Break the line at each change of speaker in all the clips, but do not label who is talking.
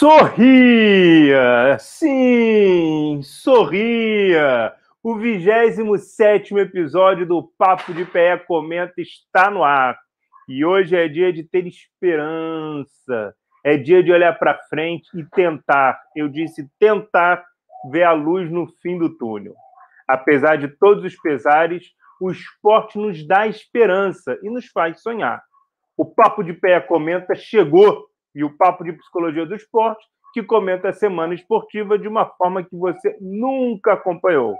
Sorria! Sim, sorria! O 27 episódio do Papo de Pé Comenta está no ar. E hoje é dia de ter esperança. É dia de olhar para frente e tentar. Eu disse tentar ver a luz no fim do túnel. Apesar de todos os pesares, o esporte nos dá esperança e nos faz sonhar. O Papo de Pé Comenta chegou e o Papo de Psicologia do Esporte, que comenta a semana esportiva de uma forma que você nunca acompanhou.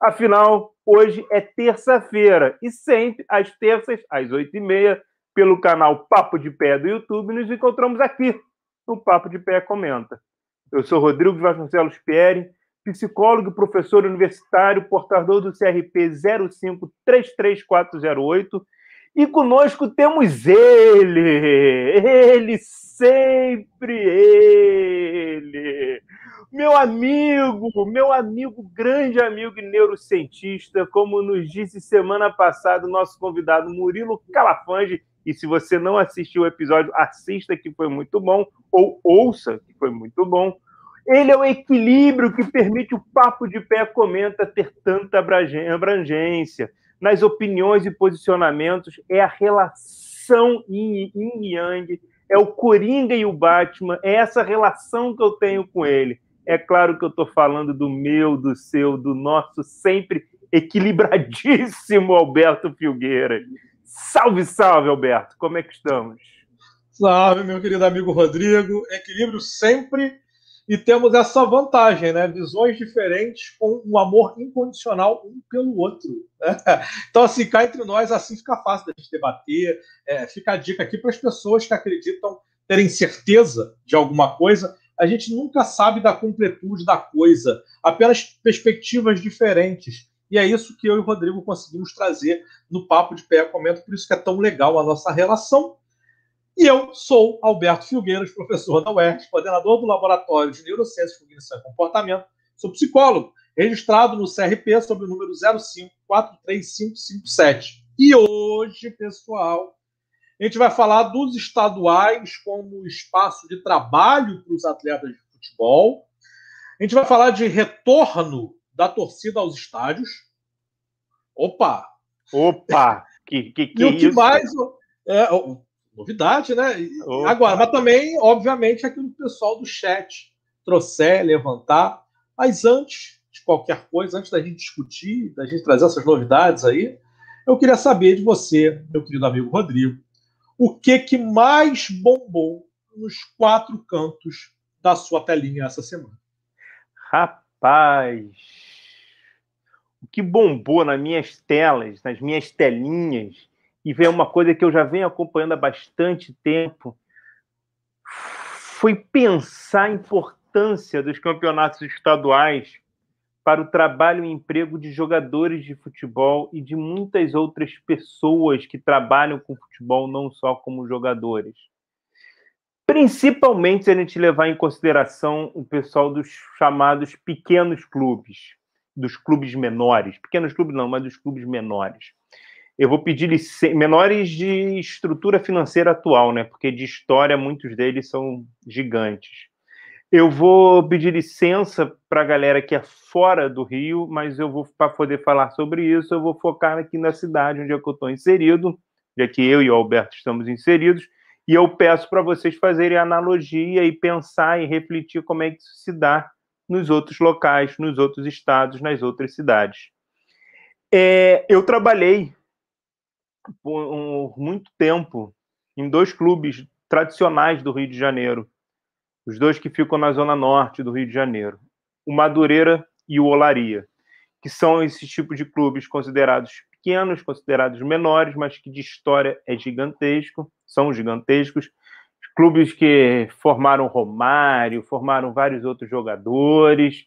Afinal, hoje é terça-feira e sempre às terças, às oito e meia, pelo canal Papo de Pé do YouTube, nos encontramos aqui no Papo de Pé Comenta. Eu sou Rodrigo Vasconcelos Pieri, psicólogo, professor universitário, portador do CRP 053348 e conosco temos ele, ele sempre ele, meu amigo, meu amigo, grande amigo e neurocientista, como nos disse semana passada o nosso convidado Murilo Calafange. E se você não assistiu o episódio, assista que foi muito bom, ou ouça que foi muito bom. Ele é o equilíbrio que permite o Papo de Pé Comenta ter tanta abrangência nas opiniões e posicionamentos, é a relação yin yang, é o Coringa e o Batman, é essa relação que eu tenho com ele. É claro que eu estou falando do meu, do seu, do nosso sempre equilibradíssimo Alberto Filgueira. Salve, salve, Alberto. Como é que estamos?
Salve, meu querido amigo Rodrigo. Equilíbrio sempre e temos essa vantagem, né? Visões diferentes com um amor incondicional um pelo outro. Né? Então, assim, cá entre nós, assim fica fácil da gente debater. É, fica a dica aqui para as pessoas que acreditam terem certeza de alguma coisa. A gente nunca sabe da completude da coisa, apenas perspectivas diferentes. E é isso que eu e o Rodrigo conseguimos trazer no Papo de Pé Comento, por isso que é tão legal a nossa relação e eu sou Alberto Filgueiras, professor da UERJ, coordenador do Laboratório de Neurociências, Cognição e Comportamento. Sou psicólogo, registrado no CRP sob o número 0543557. E hoje, pessoal, a gente vai falar dos estaduais como espaço de trabalho para os atletas de futebol. A gente vai falar de retorno da torcida aos estádios. Opa!
Opa! Que, que, que
e o que isso? mais. É, novidade, né? Agora, mas também, obviamente, aquilo que o pessoal do chat trouxer, levantar. Mas antes de qualquer coisa, antes da gente discutir, da gente trazer essas novidades aí, eu queria saber de você, meu querido amigo Rodrigo, o que que mais bombou nos quatro cantos da sua telinha essa semana?
Rapaz, o que bombou nas minhas telas, nas minhas telinhas, e ver uma coisa que eu já venho acompanhando há bastante tempo, foi pensar a importância dos campeonatos estaduais para o trabalho e emprego de jogadores de futebol e de muitas outras pessoas que trabalham com futebol, não só como jogadores. Principalmente se a gente levar em consideração o pessoal dos chamados pequenos clubes, dos clubes menores. Pequenos clubes não, mas dos clubes menores eu vou pedir menores de estrutura financeira atual, né? Porque de história muitos deles são gigantes. Eu vou pedir licença para a galera que é fora do Rio, mas eu vou para poder falar sobre isso, eu vou focar aqui na cidade onde é eu estou inserido, já que eu e o Alberto estamos inseridos, e eu peço para vocês fazerem analogia e pensar e refletir como é que isso se dá nos outros locais, nos outros estados, nas outras cidades. É, eu trabalhei por muito tempo em dois clubes tradicionais do Rio de Janeiro, os dois que ficam na zona norte do Rio de Janeiro, o Madureira e o Olaria, que são esses tipos de clubes considerados pequenos, considerados menores, mas que de história é gigantesco, são gigantescos, clubes que formaram Romário, formaram vários outros jogadores,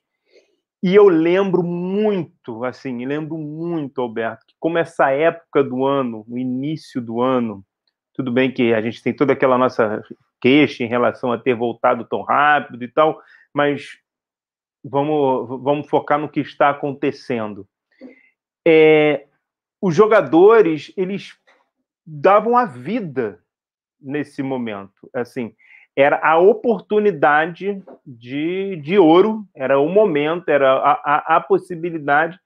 e eu lembro muito, assim, lembro muito, Alberto, que como essa época do ano, o início do ano, tudo bem que a gente tem toda aquela nossa queixa em relação a ter voltado tão rápido e tal, mas vamos, vamos focar no que está acontecendo. É, os jogadores, eles davam a vida nesse momento. Assim, era a oportunidade de, de ouro, era o momento, era a, a, a possibilidade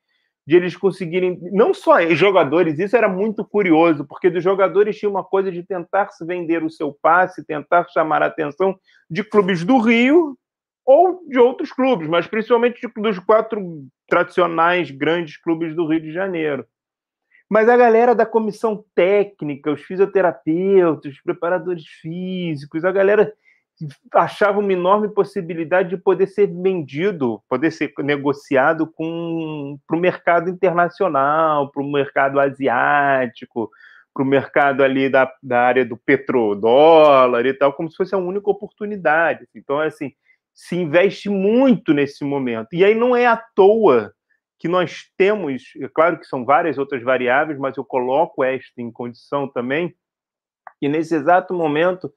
de eles conseguirem, não só jogadores, isso era muito curioso, porque dos jogadores tinha uma coisa de tentar se vender o seu passe, tentar chamar a atenção de clubes do Rio ou de outros clubes, mas principalmente dos quatro tradicionais grandes clubes do Rio de Janeiro. Mas a galera da comissão técnica, os fisioterapeutas, os preparadores físicos, a galera achava uma enorme possibilidade de poder ser vendido, poder ser negociado para o mercado internacional, para o mercado asiático, para o mercado ali da, da área do petrodólar e tal, como se fosse a única oportunidade. Então, assim, se investe muito nesse momento. E aí não é à toa que nós temos, é claro que são várias outras variáveis, mas eu coloco esta em condição também, que nesse exato momento,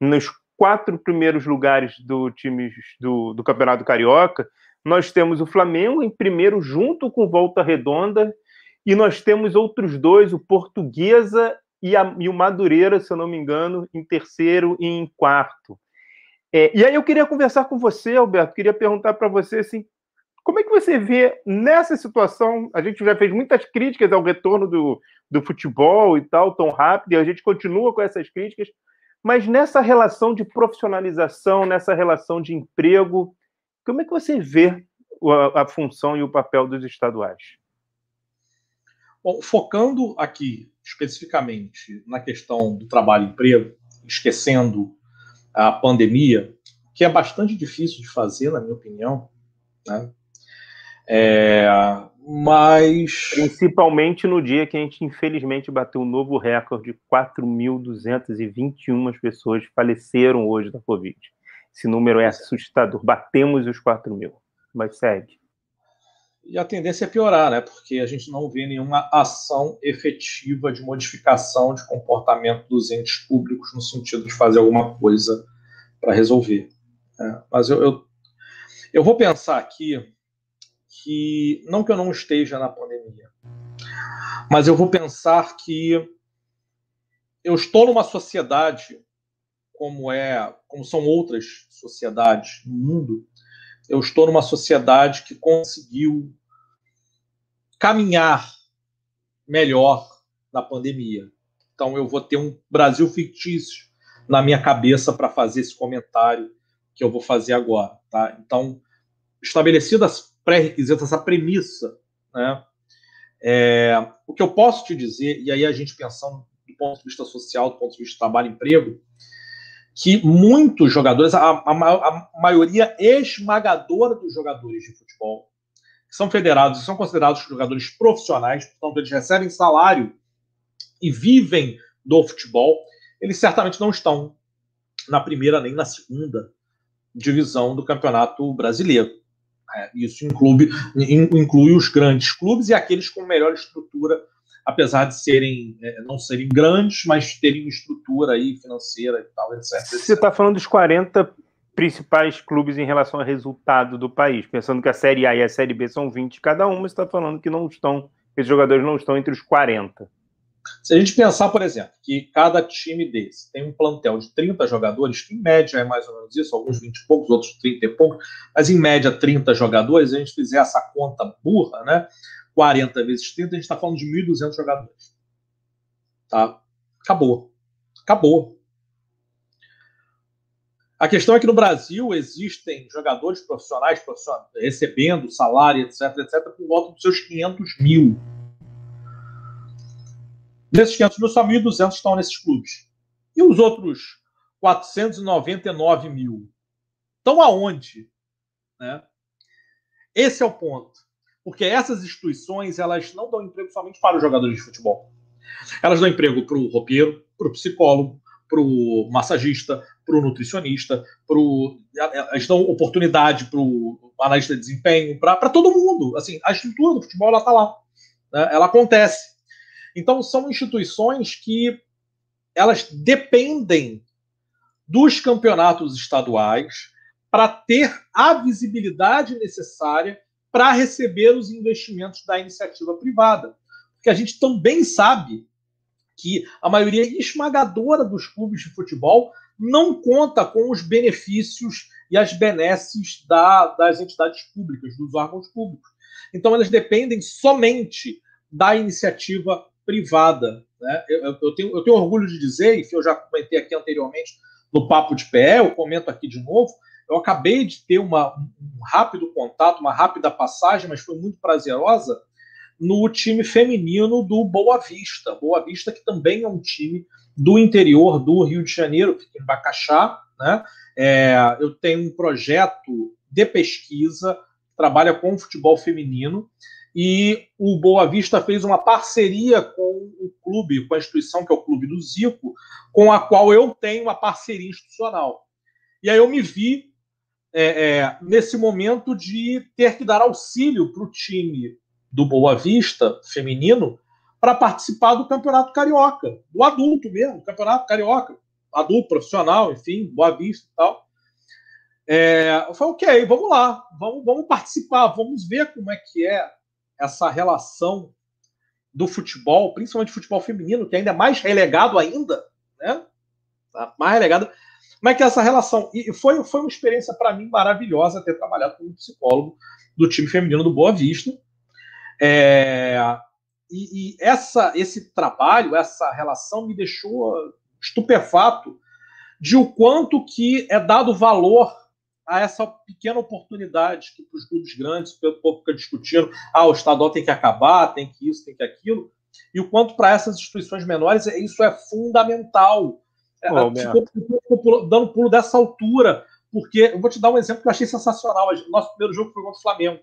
nos quatro primeiros lugares do time do, do Campeonato Carioca, nós temos o Flamengo em primeiro, junto com Volta Redonda, e nós temos outros dois, o Portuguesa e, a, e o Madureira, se eu não me engano, em terceiro e em quarto. É, e aí eu queria conversar com você, Alberto, queria perguntar para você assim, como é que você vê nessa situação? A gente já fez muitas críticas ao retorno do, do futebol e tal, tão rápido, e a gente continua com essas críticas. Mas nessa relação de profissionalização, nessa relação de emprego, como é que você vê a, função e o papel dos estaduais?
Bom, focando aqui especificamente na questão do trabalho e emprego, esquecendo a pandemia, que é bastante difícil de fazer, na minha opinião, né? É, mas.
Principalmente no dia que a gente, infelizmente, bateu um novo recorde: 4.221 pessoas faleceram hoje da Covid. Esse número é assustador. Batemos os 4 mil. Mas segue.
E a tendência é piorar, né? Porque a gente não vê nenhuma ação efetiva de modificação de comportamento dos entes públicos no sentido de fazer alguma coisa para resolver. Né? Mas eu, eu, eu vou pensar aqui que não que eu não esteja na pandemia, mas eu vou pensar que eu estou numa sociedade como é, como são outras sociedades no mundo, eu estou numa sociedade que conseguiu caminhar melhor na pandemia. Então eu vou ter um Brasil fictício na minha cabeça para fazer esse comentário que eu vou fazer agora, tá? Então, estabelecidas pré-requisitos, essa premissa, né? É, o que eu posso te dizer, e aí a gente pensando do ponto de vista social, do ponto de vista de trabalho e emprego, que muitos jogadores, a, a, a maioria esmagadora dos jogadores de futebol, que são federados e são considerados jogadores profissionais, portanto, eles recebem salário e vivem do futebol, eles certamente não estão na primeira nem na segunda divisão do Campeonato Brasileiro. É, isso inclui, inclui os grandes clubes e aqueles com melhor estrutura, apesar de serem é, não serem grandes, mas terem estrutura aí financeira e tal, etc.
Você está falando dos 40 principais clubes em relação ao resultado do país, pensando que a Série A e a Série B são 20 cada uma, você está falando que não estão, esses jogadores não estão entre os 40.
Se a gente pensar, por exemplo, que cada time desse tem um plantel de 30 jogadores, que em média é mais ou menos isso, alguns 20 e poucos, outros 30 e poucos, mas em média 30 jogadores, a gente fizer essa conta burra, né? 40 vezes 30, a gente está falando de 1.200 jogadores. Tá? Acabou. Acabou. A questão é que no Brasil existem jogadores profissionais, profissionais recebendo salário, etc, etc, por volta dos seus 500 mil. Desses 500 mil, só 1.200 estão nesses clubes. E os outros 499 mil estão aonde? Né? Esse é o ponto. Porque essas instituições elas não dão emprego somente para os jogadores de futebol. Elas dão emprego para o roupeiro, para o psicólogo, para o massagista, para o nutricionista, pro, elas dão oportunidade para o analista de desempenho, para todo mundo. Assim, a estrutura do futebol está lá. Né? Ela acontece. Então, são instituições que elas dependem dos campeonatos estaduais para ter a visibilidade necessária para receber os investimentos da iniciativa privada. Porque a gente também sabe que a maioria esmagadora dos clubes de futebol não conta com os benefícios e as benesses da, das entidades públicas, dos órgãos públicos. Então, elas dependem somente da iniciativa privada. Né? Eu, eu, tenho, eu tenho orgulho de dizer, e que eu já comentei aqui anteriormente no Papo de PE, eu comento aqui de novo, eu acabei de ter uma, um rápido contato, uma rápida passagem, mas foi muito prazerosa, no time feminino do Boa Vista. Boa Vista, que também é um time do interior do Rio de Janeiro, fica em Bacaxá. Né? É, eu tenho um projeto de pesquisa, trabalha com futebol feminino, e o Boa Vista fez uma parceria com o clube, com a instituição que é o Clube do Zico, com a qual eu tenho uma parceria institucional. E aí eu me vi é, é, nesse momento de ter que dar auxílio para o time do Boa Vista feminino para participar do Campeonato Carioca, do adulto mesmo, Campeonato Carioca, adulto, profissional, enfim, Boa Vista e tal. É, eu falei, ok, vamos lá, vamos, vamos participar, vamos ver como é que é essa relação do futebol, principalmente futebol feminino, que ainda é mais relegado ainda, né? Tá mais relegado. Como é que é essa relação? E foi, foi uma experiência para mim maravilhosa ter trabalhado como psicólogo do time feminino do Boa Vista. É, e, e essa, esse trabalho, essa relação me deixou estupefato de o quanto que é dado valor a essa pequena oportunidade que para os clubes grandes, o povo fica discutindo, ah, o estadual tem que acabar, tem que isso, tem que aquilo, e o quanto para essas instituições menores isso é fundamental. Oh, ficou, ficou dando pulo dessa altura, porque eu vou te dar um exemplo que eu achei sensacional. Nosso primeiro jogo foi contra o Flamengo.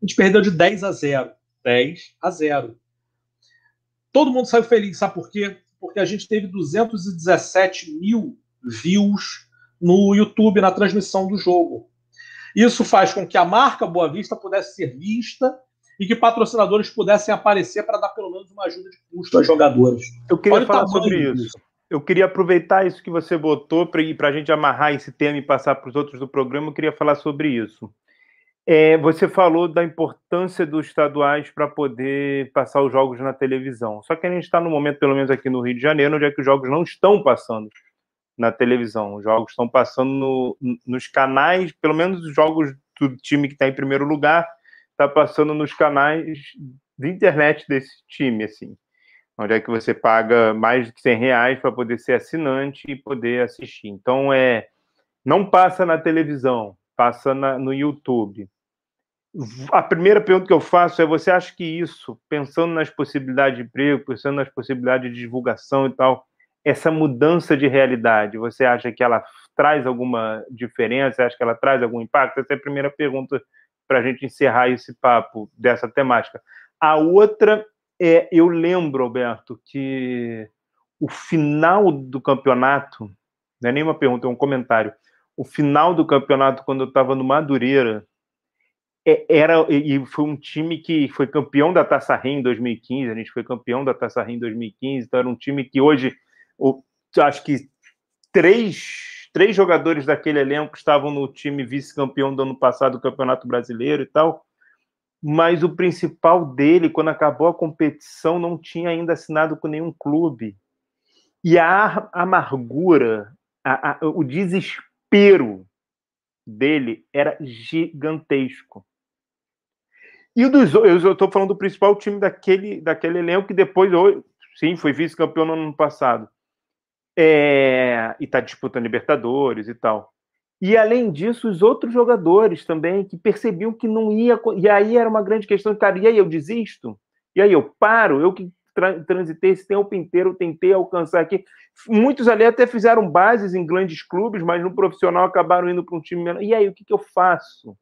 A gente perdeu de 10 a 0. 10 a 0. Todo mundo saiu feliz, sabe por quê? Porque a gente teve 217 mil views no YouTube na transmissão do jogo. Isso faz com que a marca Boa Vista pudesse ser vista e que patrocinadores pudessem aparecer para dar pelo menos uma ajuda de custo às jogadoras.
Eu queria Olha falar sobre isso. Eu queria aproveitar isso que você botou para a gente amarrar esse tema e passar para os outros do programa. Eu queria falar sobre isso. É, você falou da importância dos estaduais para poder passar os jogos na televisão. Só que a gente está no momento, pelo menos aqui no Rio de Janeiro, onde é que os jogos não estão passando na televisão. Os jogos estão passando no, nos canais, pelo menos os jogos do time que está em primeiro lugar, está passando nos canais de internet desse time, assim. Onde é que você paga mais de 100 reais para poder ser assinante e poder assistir. Então, é não passa na televisão, passa na, no YouTube a primeira pergunta que eu faço é: você acha que isso, pensando nas possibilidades de emprego, pensando nas possibilidades de divulgação e tal, essa mudança de realidade, você acha que ela traz alguma diferença? Acha que ela traz algum impacto? Essa é a primeira pergunta para a gente encerrar esse papo dessa temática. A outra é: eu lembro, Alberto, que o final do campeonato, não é nenhuma pergunta, é um comentário. O final do campeonato, quando eu estava no Madureira, é, era e foi um time que foi campeão da Taça Rio em 2015, a gente foi campeão da Taça Rio em 2015, então era um time que hoje acho que três, três jogadores daquele elenco estavam no time vice-campeão do ano passado do Campeonato Brasileiro e tal, mas o principal dele, quando acabou a competição, não tinha ainda assinado com nenhum clube. E a amargura, a, a, o desespero dele era gigantesco. E dos eu estou falando do principal time daquele, daquele elenco que depois, sim, foi vice-campeão no ano passado. É, e está disputando Libertadores e tal. E além disso, os outros jogadores também que percebiam que não ia. E aí era uma grande questão, cara, e aí eu desisto? E aí eu paro? Eu que tra transitei esse tempo inteiro, tentei alcançar aqui. Muitos ali até fizeram bases em grandes clubes, mas no profissional acabaram indo para um time menor. E aí, o que, que eu faço?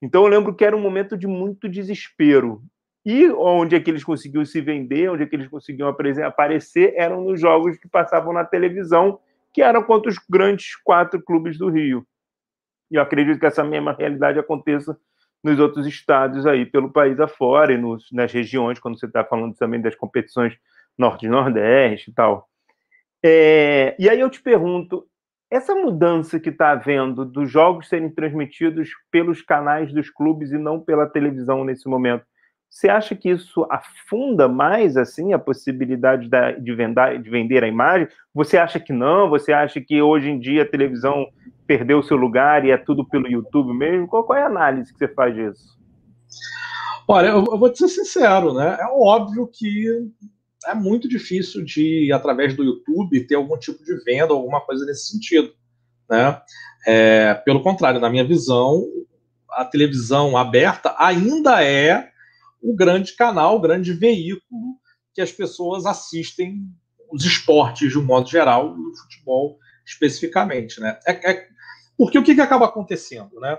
Então eu lembro que era um momento de muito desespero. E onde é que eles conseguiam se vender, onde é que eles conseguiam aparecer, eram nos jogos que passavam na televisão, que eram contra os grandes quatro clubes do Rio. E eu acredito que essa mesma realidade aconteça nos outros estados aí pelo país afora e nos, nas regiões, quando você está falando também das competições Norte e Nordeste e tal. É, e aí eu te pergunto, essa mudança que está havendo dos jogos serem transmitidos pelos canais dos clubes e não pela televisão nesse momento, Você acha que isso afunda mais assim a possibilidade da, de, vender, de vender a imagem? Você acha que não? Você acha que hoje em dia a televisão perdeu seu lugar e é tudo pelo YouTube mesmo? Qual, qual é a análise que você faz disso?
Olha, eu, eu vou te ser sincero, né? É óbvio que é muito difícil de, através do YouTube, ter algum tipo de venda, alguma coisa nesse sentido. Né? É, pelo contrário, na minha visão, a televisão aberta ainda é o grande canal, o grande veículo que as pessoas assistem os esportes de um modo geral o futebol especificamente, né? É, é, porque o que, que acaba acontecendo, né?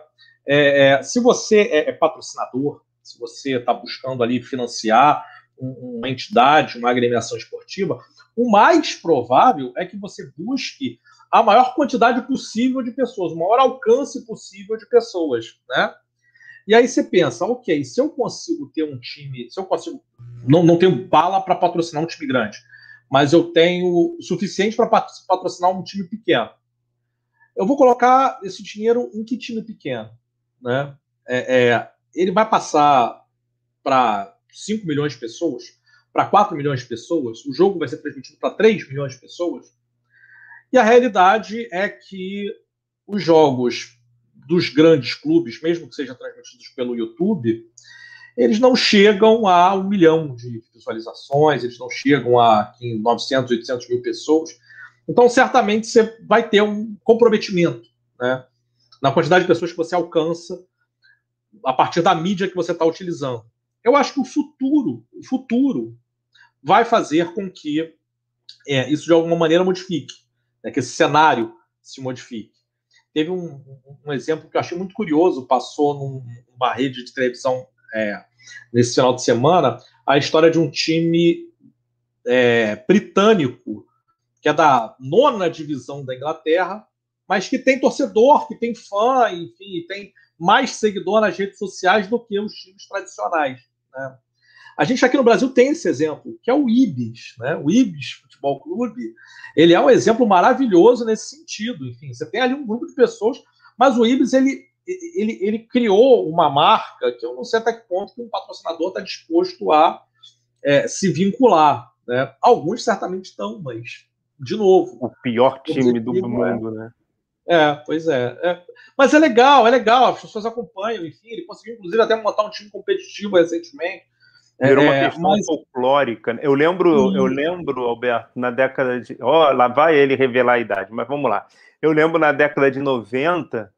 É, é se você é, é patrocinador, se você está buscando ali financiar uma entidade, uma agremiação esportiva, o mais provável é que você busque a maior quantidade possível de pessoas, o maior alcance possível de pessoas, né? E aí você pensa, ok, se eu consigo ter um time, se eu consigo, não, não tenho bala para patrocinar um time grande, mas eu tenho suficiente para patrocinar um time pequeno. Eu vou colocar esse dinheiro em que time pequeno, né? É, é, ele vai passar para 5 milhões de pessoas, para 4 milhões de pessoas, o jogo vai ser transmitido para 3 milhões de pessoas. E a realidade é que os jogos dos grandes clubes, mesmo que sejam transmitidos pelo YouTube, eles não chegam a um milhão de visualizações, eles não chegam a 900, 800 mil pessoas. Então, certamente, você vai ter um comprometimento né, na quantidade de pessoas que você alcança a partir da mídia que você está utilizando. Eu acho que o futuro, o futuro vai fazer com que é, isso de alguma maneira modifique, né, que esse cenário se modifique. Teve um, um, exemplo que eu achei muito curioso, passou num, numa rede de televisão é, nesse final de semana, a história de um time é, britânico, que é da nona divisão da Inglaterra, mas que tem torcedor, que tem fã, enfim, tem mais seguidor nas redes sociais do que os times tradicionais. Né? A gente aqui no Brasil tem esse exemplo, que é o Ibis. Né? O Ibis Futebol Clube, ele é um exemplo maravilhoso nesse sentido. Enfim, você tem ali um grupo de pessoas, mas o Ibis, ele, ele, ele criou uma marca que eu não sei até que ponto que um patrocinador está disposto a é, se vincular. Né? Alguns certamente estão, mas, de novo...
O pior time do mundo, né?
É, pois é. é. Mas é legal, é legal, as pessoas acompanham, enfim, ele conseguiu, inclusive, até montar um time competitivo recentemente.
Virou uma é, questão mas... folclórica. Né? Eu lembro, eu lembro, Alberto, na década de. Ó, oh, lá vai ele revelar a idade, mas vamos lá. Eu lembro na década de 90,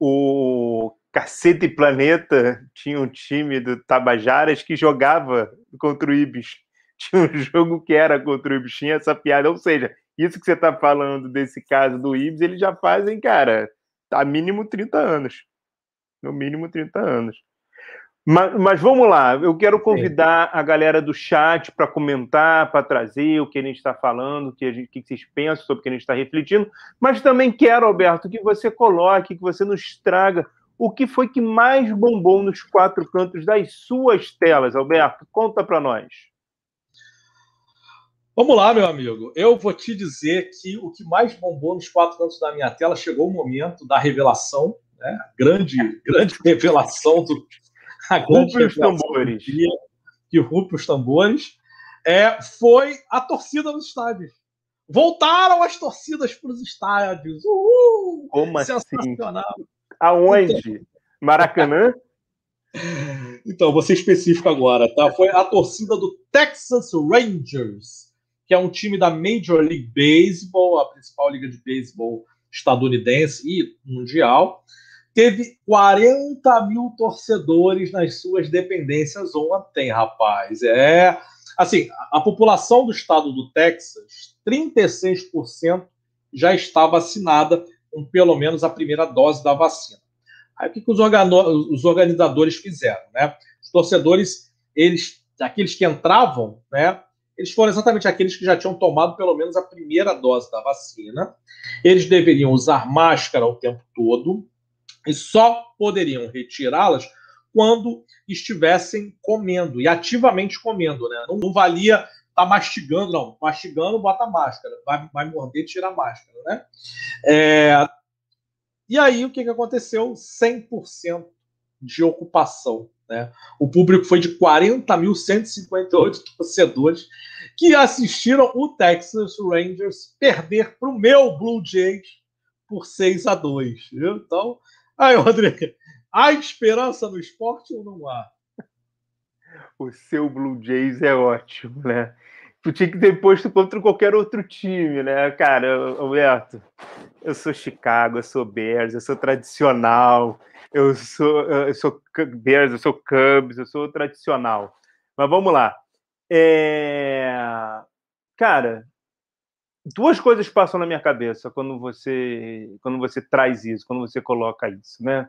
o Cacete Planeta tinha um time do Tabajaras que jogava contra o Ibis. Tinha um jogo que era contra o Ibis, tinha essa piada. Ou seja, isso que você está falando desse caso do Ibis, eles já fazem, cara, há mínimo 30 anos. No mínimo 30 anos. Mas, mas vamos lá, eu quero convidar a galera do chat para comentar, para trazer o que a gente está falando, o que, gente, o que vocês pensam sobre o que a gente está refletindo, mas também quero, Alberto, que você coloque, que você nos traga o que foi que mais bombou nos quatro cantos das suas telas, Alberto. Conta para nós.
Vamos lá, meu amigo. Eu vou te dizer que o que mais bombou nos quatro cantos da minha tela chegou o momento da revelação, né? grande, grande revelação do.
Grande os tambores.
Que rupe os tambores. É, foi a torcida nos estádios. Voltaram as torcidas para os estádios. Uhul!
Como assim? Sensacional. assim? Aonde? Maracanã?
Então, vou ser específico agora, tá? Foi a torcida do Texas Rangers que é um time da Major League Baseball, a principal liga de beisebol estadunidense e mundial. Teve 40 mil torcedores nas suas dependências ontem, rapaz. É. Assim, a população do estado do Texas, 36% já está vacinada com pelo menos a primeira dose da vacina. Aí o que, que os, os organizadores fizeram? Né? Os torcedores, eles, aqueles que entravam, né, eles foram exatamente aqueles que já tinham tomado pelo menos a primeira dose da vacina. Eles deveriam usar máscara o tempo todo e só poderiam retirá-las quando estivessem comendo e ativamente comendo, né? Não, não valia tá mastigando, não. Mastigando, bota máscara. Vai, vai morder, tira a máscara, né? É... E aí, o que, que aconteceu? 100% de ocupação Né? O público foi de 40.158 torcedores que assistiram o Texas Rangers perder para o meu Blue Jays por 6 a 2 viu? Então, aí, Rodrigo, há esperança no esporte ou não há?
O seu Blue Jays é ótimo, né? Tu tinha que ter posto contra qualquer outro time, né, cara, Alberto? Eu sou Chicago, eu sou Bears, eu sou tradicional, eu sou, eu sou Bears, eu sou Cubs, eu sou tradicional. Mas vamos lá. É... Cara, duas coisas passam na minha cabeça quando você quando você traz isso, quando você coloca isso, né?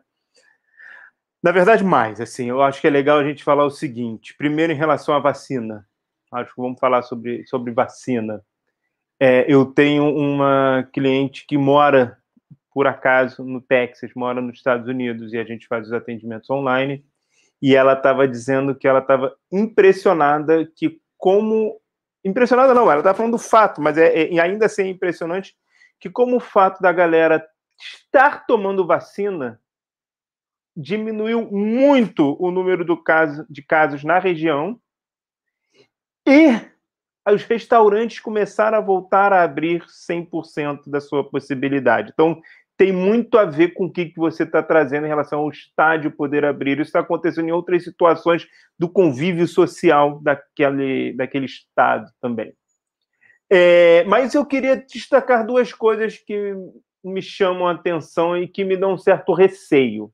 Na verdade, mais, assim, eu acho que é legal a gente falar o seguinte. Primeiro, em relação à vacina. Acho que vamos falar sobre, sobre vacina. É, eu tenho uma cliente que mora, por acaso, no Texas, mora nos Estados Unidos, e a gente faz os atendimentos online, e ela estava dizendo que ela estava impressionada que como Impressionada não, ela está falando do fato, mas é, é ainda assim é impressionante que como o fato da galera estar tomando vacina diminuiu muito o número do caso, de casos na região e os restaurantes começaram a voltar a abrir 100% da sua possibilidade. Então, tem muito a ver com o que, que você está trazendo em relação ao estádio poder abrir. Isso está acontecendo em outras situações do convívio social daquele, daquele estado também. É, mas eu queria destacar duas coisas que me chamam a atenção e que me dão um certo receio.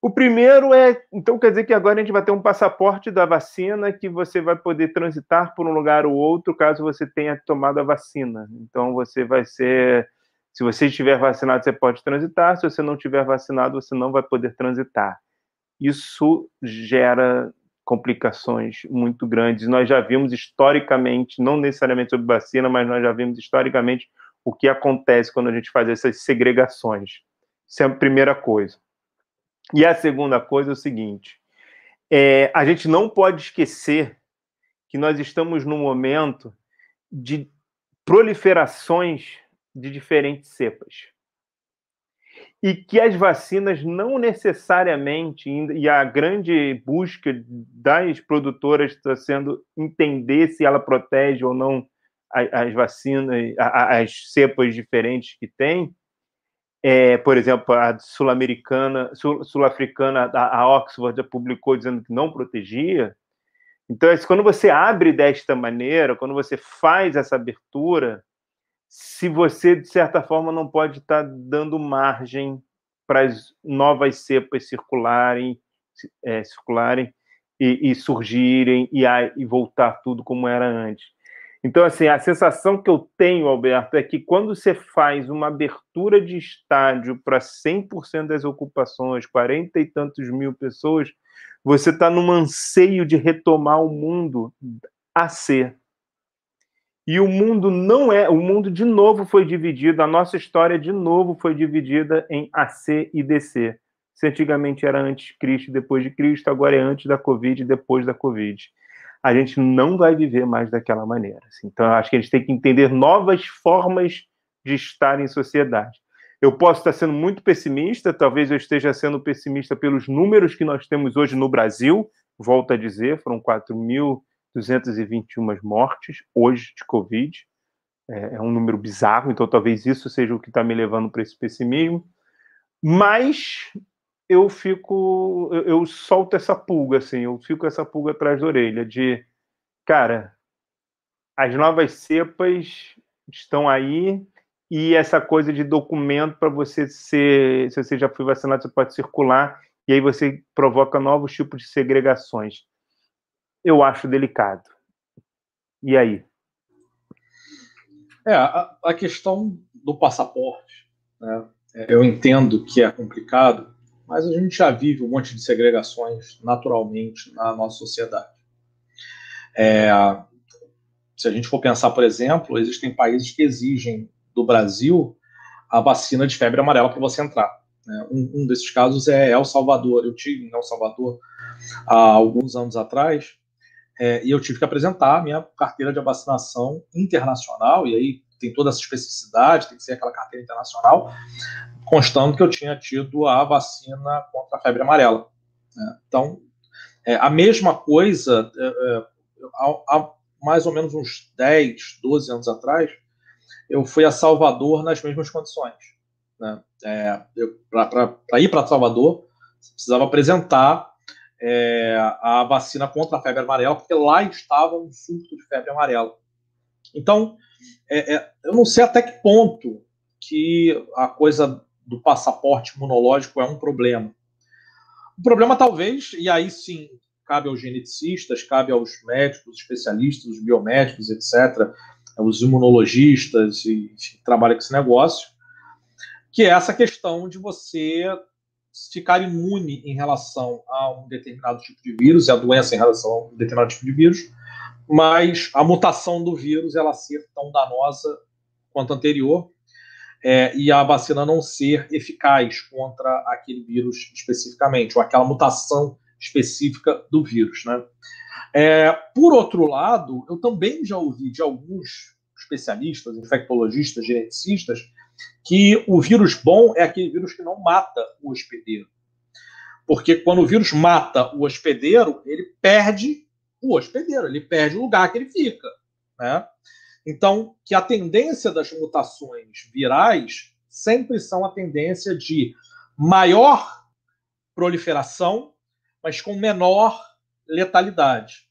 O primeiro é, então quer dizer que agora a gente vai ter um passaporte da vacina que você vai poder transitar por um lugar ou outro caso você tenha tomado a vacina. Então você vai ser se você estiver vacinado, você pode transitar. Se você não estiver vacinado, você não vai poder transitar. Isso gera complicações muito grandes. Nós já vimos historicamente, não necessariamente sobre vacina, mas nós já vimos historicamente o que acontece quando a gente faz essas segregações. Isso é a primeira coisa. E a segunda coisa é o seguinte: é, a gente não pode esquecer que nós estamos num momento de proliferações de diferentes cepas. E que as vacinas não necessariamente, e a grande busca das produtoras está sendo entender se ela protege ou não as vacinas, as cepas diferentes que tem. É, por exemplo, a sul-americana, sul-africana, a Oxford já publicou dizendo que não protegia. Então, quando você abre desta maneira, quando você faz essa abertura, se você, de certa forma, não pode estar dando margem para as novas cepas circularem, é, circularem e, e surgirem e, e, voltar tudo como era antes. Então, assim, a sensação que eu tenho, Alberto, é que quando você faz uma abertura de estádio para 100% das ocupações, 40 e tantos mil pessoas, você está num anseio de retomar o mundo a ser. E o mundo não é. O mundo de novo foi dividido, a nossa história de novo foi dividida em AC e DC. Se antigamente era antes de Cristo depois de Cristo, agora é antes da Covid e depois da Covid. A gente não vai viver mais daquela maneira. Assim. Então, acho que a gente tem que entender novas formas de estar em sociedade. Eu posso estar sendo muito pessimista, talvez eu esteja sendo pessimista pelos números que nós temos hoje no Brasil. Volto a dizer, foram 4 mil 221 mortes hoje de Covid. É, é um número bizarro, então talvez isso seja o que está me levando para esse pessimismo. Mas eu fico, eu, eu solto essa pulga, assim, eu fico essa pulga atrás da orelha de, cara, as novas cepas estão aí e essa coisa de documento para você ser, se você já foi vacinado, você pode circular e aí você provoca novos tipos de segregações eu acho delicado. E aí?
É, a, a questão do passaporte, né? É, eu entendo que é complicado, mas a gente já vive um monte de segregações naturalmente na nossa sociedade. É, se a gente for pensar, por exemplo, existem países que exigem do Brasil a vacina de febre amarela para você entrar. Né? Um, um, desses casos é El Salvador. Eu tive em El Salvador há alguns anos atrás é, e eu tive que apresentar a minha carteira de vacinação internacional, e aí tem toda essa especificidade, tem que ser aquela carteira internacional, constando que eu tinha tido a vacina contra a febre amarela. Né? Então, É, a mesma coisa, é, é há, mais ou menos uns 10, 12 anos atrás, eu fui a Salvador nas mesmas condições. Né? É, para ir para Salvador, você precisava apresentar é, a vacina contra a febre amarela, porque lá estava um surto de febre amarela. Então, é, é, eu não sei até que ponto que a coisa do passaporte imunológico é um problema. O problema talvez, e aí sim cabe aos geneticistas, cabe aos médicos, especialistas, os biomédicos, etc., os imunologistas e que trabalham com esse negócio, que é essa questão de você ficar imune em relação a um determinado tipo de vírus, e a doença em relação a um determinado tipo de vírus, mas a mutação do vírus ela ser tão danosa quanto anterior, é, e a vacina não ser eficaz contra aquele vírus especificamente, ou aquela mutação específica do vírus. Né? É, por outro lado, eu também já ouvi de alguns especialistas, infectologistas, geneticistas, que o vírus bom é aquele vírus que não mata o hospedeiro. Porque quando o vírus mata o hospedeiro, ele perde o hospedeiro, ele perde o lugar que ele fica. Né? Então, que a tendência das mutações virais sempre são a tendência de maior proliferação, mas com menor letalidade.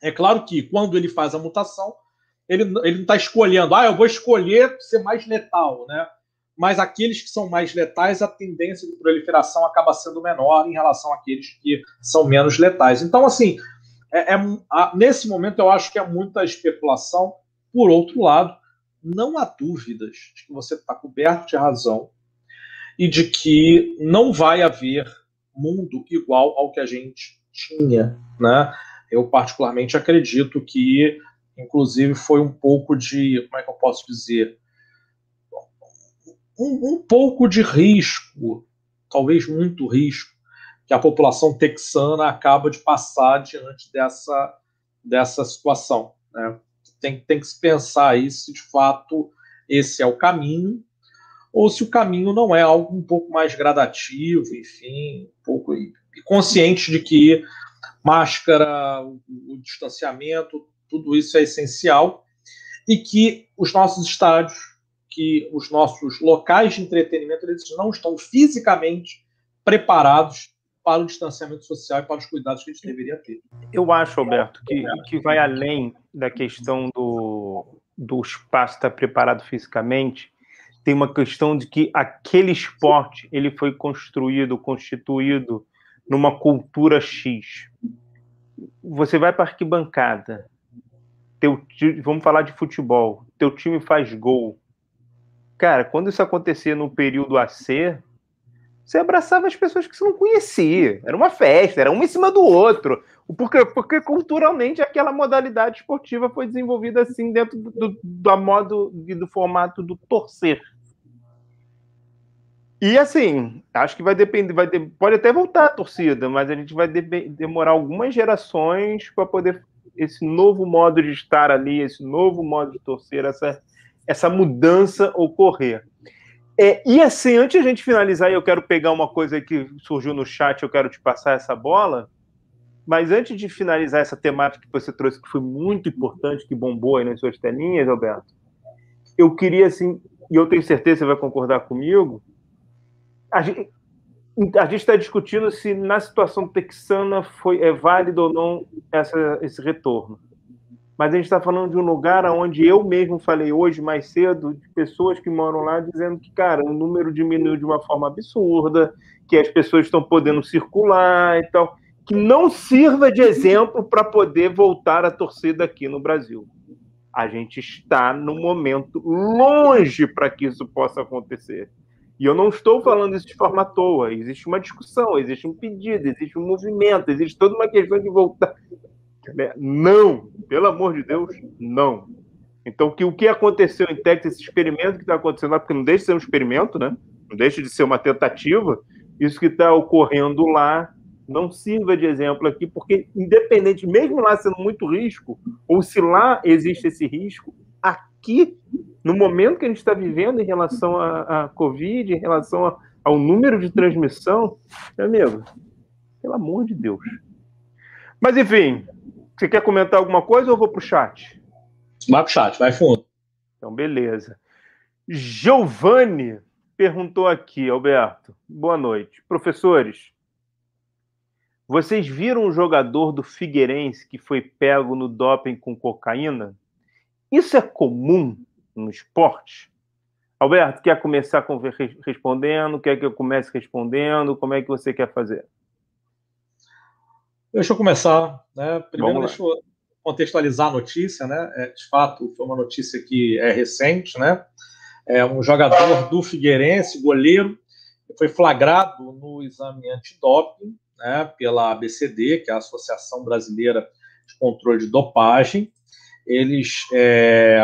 É claro que quando ele faz a mutação, ele, ele não está escolhendo, ah, eu vou escolher ser mais letal, né? Mas aqueles que são mais letais, a tendência de proliferação acaba sendo menor em relação àqueles que são menos letais. Então, assim, é, é, nesse momento eu acho que é muita especulação por outro lado, não há dúvidas de que você está coberto de razão e de que não vai haver mundo igual ao que a gente tinha, né? Eu particularmente acredito que, inclusive, foi um pouco de, como é que eu posso dizer, um, um pouco de risco, talvez muito risco, que a população texana acaba de passar diante dessa, dessa situação, né? tem, tem que se pensar aí se de fato esse é o caminho, ou se o caminho não é algo um pouco mais gradativo, enfim, um pouco consciente de que máscara, o, o distanciamento, tudo isso é essencial e que os nossos estádios, que os nossos locais de entretenimento, eles não estão fisicamente preparados para o distanciamento social e para os cuidados que a gente deveria ter.
Eu acho, Alberto, que, que vai além da questão do, do espaço estar preparado fisicamente, tem uma questão de que aquele esporte ele foi construído, constituído numa cultura X. Você vai para a arquibancada, teu, vamos falar de futebol, teu time faz gol. Cara, quando isso acontecer no período AC, você abraçava as pessoas que você não conhecia. Era uma festa, era um em cima do outro. Porque, porque culturalmente aquela modalidade esportiva foi desenvolvida assim dentro do, do, do modo e do formato do torcer. E assim, acho que vai depender, vai de, pode até voltar a torcida, mas a gente vai de, demorar algumas gerações para poder esse novo modo de estar ali, esse novo modo de torcer, essa, essa mudança ocorrer. É, e assim, antes de a gente finalizar, eu quero pegar uma coisa que surgiu no chat, eu quero te passar essa bola. Mas antes de finalizar essa temática que você trouxe, que foi muito importante, que bombou aí nas suas telinhas, Alberto, eu queria, assim, e eu tenho certeza que você vai concordar comigo, a gente está discutindo se na situação texana foi, é válido ou não essa, esse retorno mas a gente está falando de um lugar onde eu mesmo falei hoje, mais cedo, de pessoas que moram lá dizendo que, cara, o número diminuiu de uma forma absurda, que as pessoas estão podendo circular e tal, que não sirva de exemplo para poder voltar a torcida aqui no Brasil. A gente está no momento longe para que isso possa acontecer. E eu não estou falando isso de forma à toa. Existe uma discussão, existe um pedido, existe um movimento, existe toda uma questão de voltar. Né? Não, pelo amor de Deus, não. Então, que o que aconteceu em Texas, esse experimento que está acontecendo lá, porque não deixa de ser um experimento, né? Não deixa de ser uma tentativa, isso que está ocorrendo lá não sirva de exemplo aqui, porque independente, mesmo lá sendo muito risco, ou se lá existe esse risco, aqui, no momento que a gente está vivendo em relação à, à Covid, em relação a, ao número de transmissão, meu amigo, pelo amor de Deus, Mas enfim, você quer comentar alguma coisa ou eu vou para o chat?
Vai para o chat, vai fundo.
Então, beleza. Giovanni perguntou aqui, Alberto. Boa noite. Professores, vocês viram o jogador do Figueirense que foi pego no doping com cocaína? Isso é comum no esporte? Alberto, quer começar respondendo? Quer que eu comece respondendo? Como é que você quer fazer?
Deixa eu começar. Né? Primeiro, deixa eu contextualizar a notícia. Né? É, de fato, foi uma notícia que é recente. Né? É um jogador do Figueirense, goleiro, foi flagrado no exame antidoping né, pela ABCD, que é a Associação Brasileira de Controle de Dopagem. Eles é,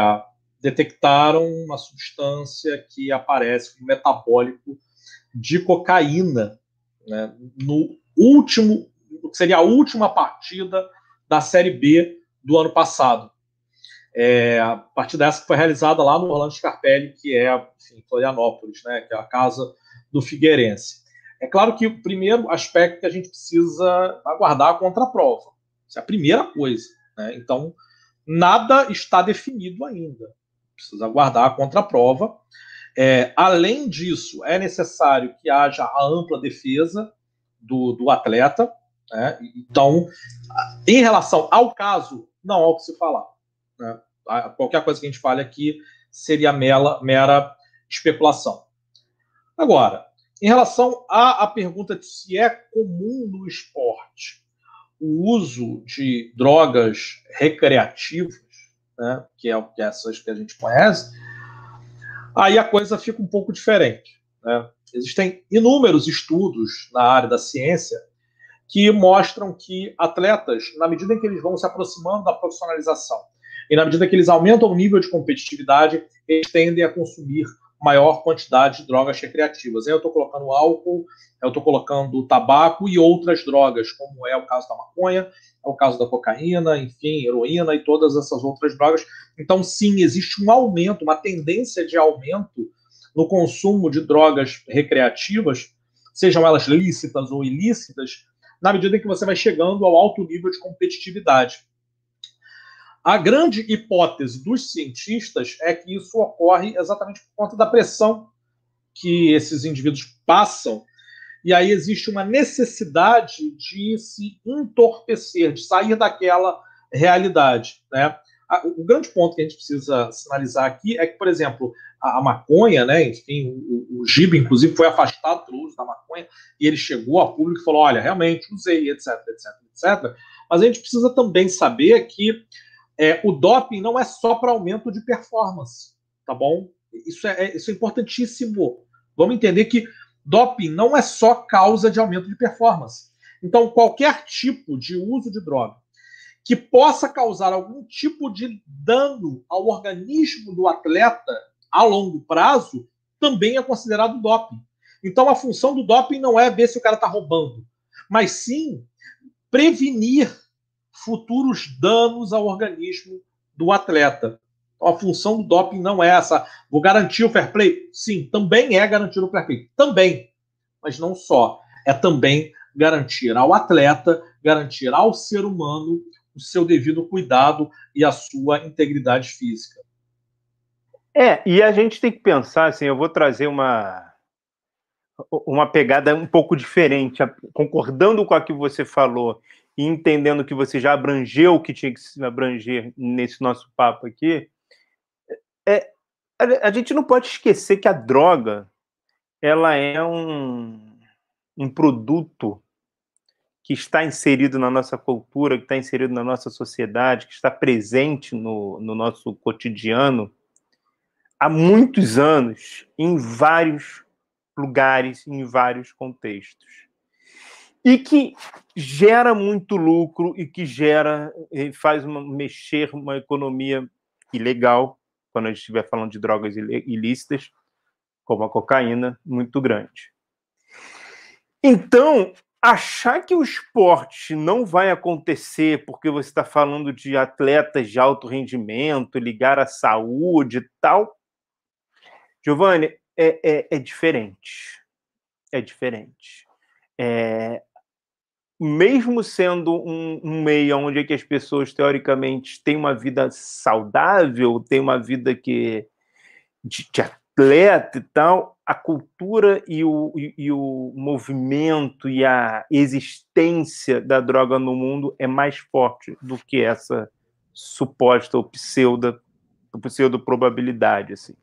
detectaram uma substância que aparece como metabólico de cocaína né, no último, que seria a última partida da Série B do ano passado. É, a partida essa que foi realizada lá no Orlando Scarpelli, que é enfim, Florianópolis, né, que é a casa do Figueirense. É claro que o primeiro aspecto que a gente precisa aguardar a contraprova. Isso é a primeira coisa. Né? Então, nada está definido ainda precisa aguardar a contraprova. É, além disso, é necessário que haja a ampla defesa do, do atleta. Né? Então, em relação ao caso, não há o que se falar. Né? Qualquer coisa que a gente fale aqui seria mera, mera especulação. Agora, em relação à, à pergunta de se é comum no esporte o uso de drogas recreativas, né, que é o que essas que a gente conhece, aí a coisa fica um pouco diferente. Né? Existem inúmeros estudos na área da ciência que mostram que atletas, na medida em que eles vão se aproximando da profissionalização e na medida que eles aumentam o nível de competitividade, eles tendem a consumir maior quantidade de drogas recreativas. Aí eu estou colocando álcool, eu estou colocando tabaco e outras drogas, como é o caso da maconha, é o caso da cocaína, enfim, heroína e todas essas outras drogas. Então, sim, existe um aumento, uma tendência de aumento no consumo de drogas recreativas, sejam elas lícitas ou ilícitas, na medida em que você vai chegando ao alto nível de competitividade. A grande hipótese dos cientistas é que isso ocorre exatamente por conta da pressão que esses indivíduos passam, e aí existe uma necessidade de se entorpecer, de sair daquela realidade. Né? O grande ponto que a gente precisa sinalizar aqui é que, por exemplo, a, maconha, né, enfim, o, o Giba, inclusive, foi afastado pelo uso da maconha, e ele chegou a público e falou: olha, realmente usei, etc, etc, etc. Mas a gente precisa também saber que é, o doping não é só para aumento de performance, tá bom? Isso é, é, isso é importantíssimo. Vamos entender que doping não é só causa de aumento de performance. Então, qualquer tipo de uso de droga que possa causar algum tipo de dano ao organismo do atleta a longo prazo também é considerado doping. Então, a função do doping não é ver se o cara está roubando, mas sim prevenir futuros danos ao organismo do atleta. Então, a função do doping não é essa. Vou garantir o fair play? Sim, também é garantir o fair play. Também. Mas não só. É também garantir ao atleta, garantir ao ser humano o seu devido cuidado e a sua integridade física.
É, e a gente tem que pensar assim, eu vou trazer uma uma pegada um pouco diferente, concordando com a que você falou e entendendo que você já abrangeu o que tinha que se abranger nesse nosso papo aqui, é, a, a gente não pode esquecer que a droga ela é um, um produto que está inserido na nossa cultura, que está inserido na nossa sociedade, que está presente no, no nosso cotidiano há muitos anos, em vários lugares, em vários contextos e que gera muito lucro e que gera faz uma, mexer uma economia ilegal quando a gente estiver falando de drogas ilícitas como a cocaína muito grande. Então achar que o esporte não vai acontecer porque você está falando de atletas de alto rendimento ligar à saúde e tal Giovanni é, é, é diferente. É diferente. É, mesmo sendo um, um, meio onde é que as pessoas teoricamente têm uma vida saudável, têm uma vida que de, de atleta e tal, a cultura e o, e, e, o movimento e a existência da droga no mundo é mais forte do que essa suposta ou pseudo, pseudo probabilidade assim.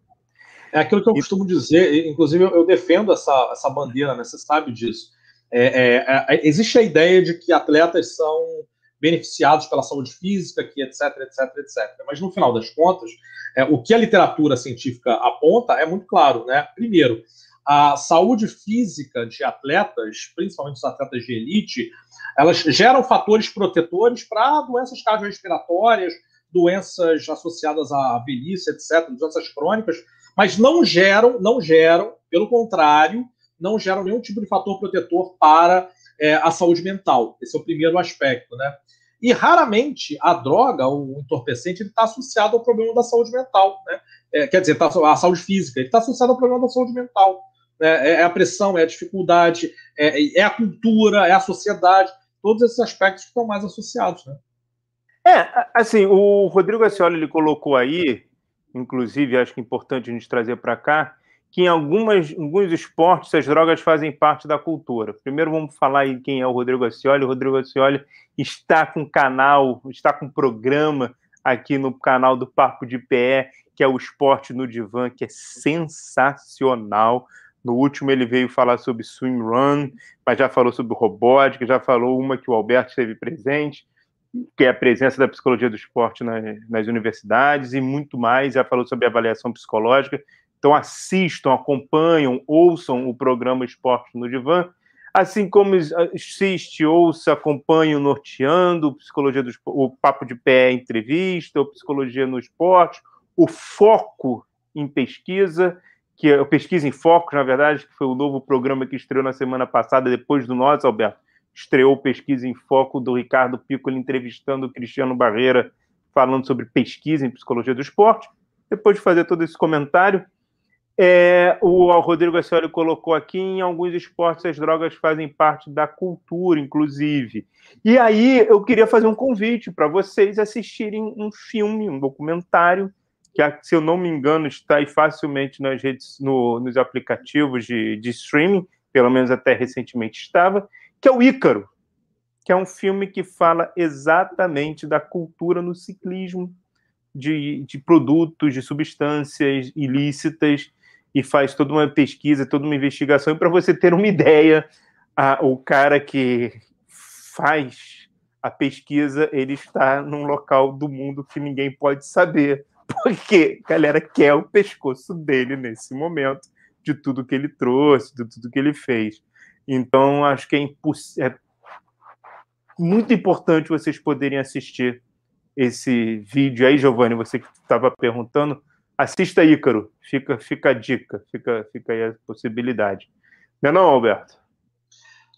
É aquilo que eu costumo dizer, inclusive eu defendo essa, essa bandeira, né? Você sabe disso é, é, é, existe a ideia de que atletas são beneficiados pela saúde física, que etc, etc, etc. Mas no final das contas, é, o que a literatura científica aponta é muito claro, né? Primeiro, a saúde física de atletas, principalmente os atletas de elite, elas geram fatores protetores para doenças cardiorrespiratórias, doenças associadas à velhice, etc, doenças crônicas, mas não geram, não geram, pelo contrário, não geram nenhum tipo de fator protetor para é, a saúde mental. Esse é o primeiro aspecto, né? E raramente a droga, o entorpecente, ele está associado ao problema da saúde mental, né? É, quer dizer, tá, a saúde física, ele está associado ao problema da saúde mental. Né? É, é a pressão, é a dificuldade, é, é, a cultura, é a sociedade, todos esses aspectos que estão mais associados, né?
É, assim, o Rodrigo Ascioli, ele colocou aí, inclusive, acho que é importante a gente trazer para cá, que em algumas, alguns esportes as drogas fazem parte da cultura. Primeiro vamos falar aí quem é o Rodrigo Ascioli. O Rodrigo Ascioli está com canal, está com programa aqui no canal do Papo de Pé, que é o Esporte no Divã, que é sensacional. No último ele veio falar sobre swim run, mas já falou sobre robótica, já falou uma que o Alberto esteve presente, que é a presença da psicologia do esporte nas, nas universidades e muito mais. Já falou sobre avaliação psicológica. Então assistam, acompanham, ouçam o programa Esporte no Divã, assim como assiste, ouça, acompanhe o Norteando, Psicologia do o Papo de Pé Entrevista, o Psicologia no Esporte, o Foco em Pesquisa, que é o Pesquisa em Foco, na verdade, que foi o novo programa que estreou na semana passada, depois do nosso, Alberto, estreou Pesquisa em Foco do Ricardo Piccoli entrevistando o Cristiano Barreira, falando sobre pesquisa em psicologia do esporte. Depois de fazer todo esse comentário, é, o Rodrigo Ascioli colocou aqui, em alguns esportes as drogas fazem parte da cultura, inclusive. E aí eu queria fazer um convite para vocês assistirem um filme, um documentário, que, se eu não me engano, está aí facilmente nas redes, no, nos aplicativos de, de streaming, pelo menos até recentemente estava, que é o Ícaro, que é um filme que fala exatamente da cultura no ciclismo, de, de produtos, de substâncias ilícitas e faz toda uma pesquisa, toda uma investigação. E para você ter uma ideia, a, o cara que faz a pesquisa, ele está num local do mundo que ninguém pode saber, porque a galera quer o pescoço dele nesse momento, de tudo que ele trouxe, de tudo que ele fez. Então, acho que é, é muito importante vocês poderem assistir esse vídeo aí, Giovanni, você que estava perguntando, Assista Ícaro, fica, fica a dica, fica, fica aí a possibilidade. Não é não, Alberto?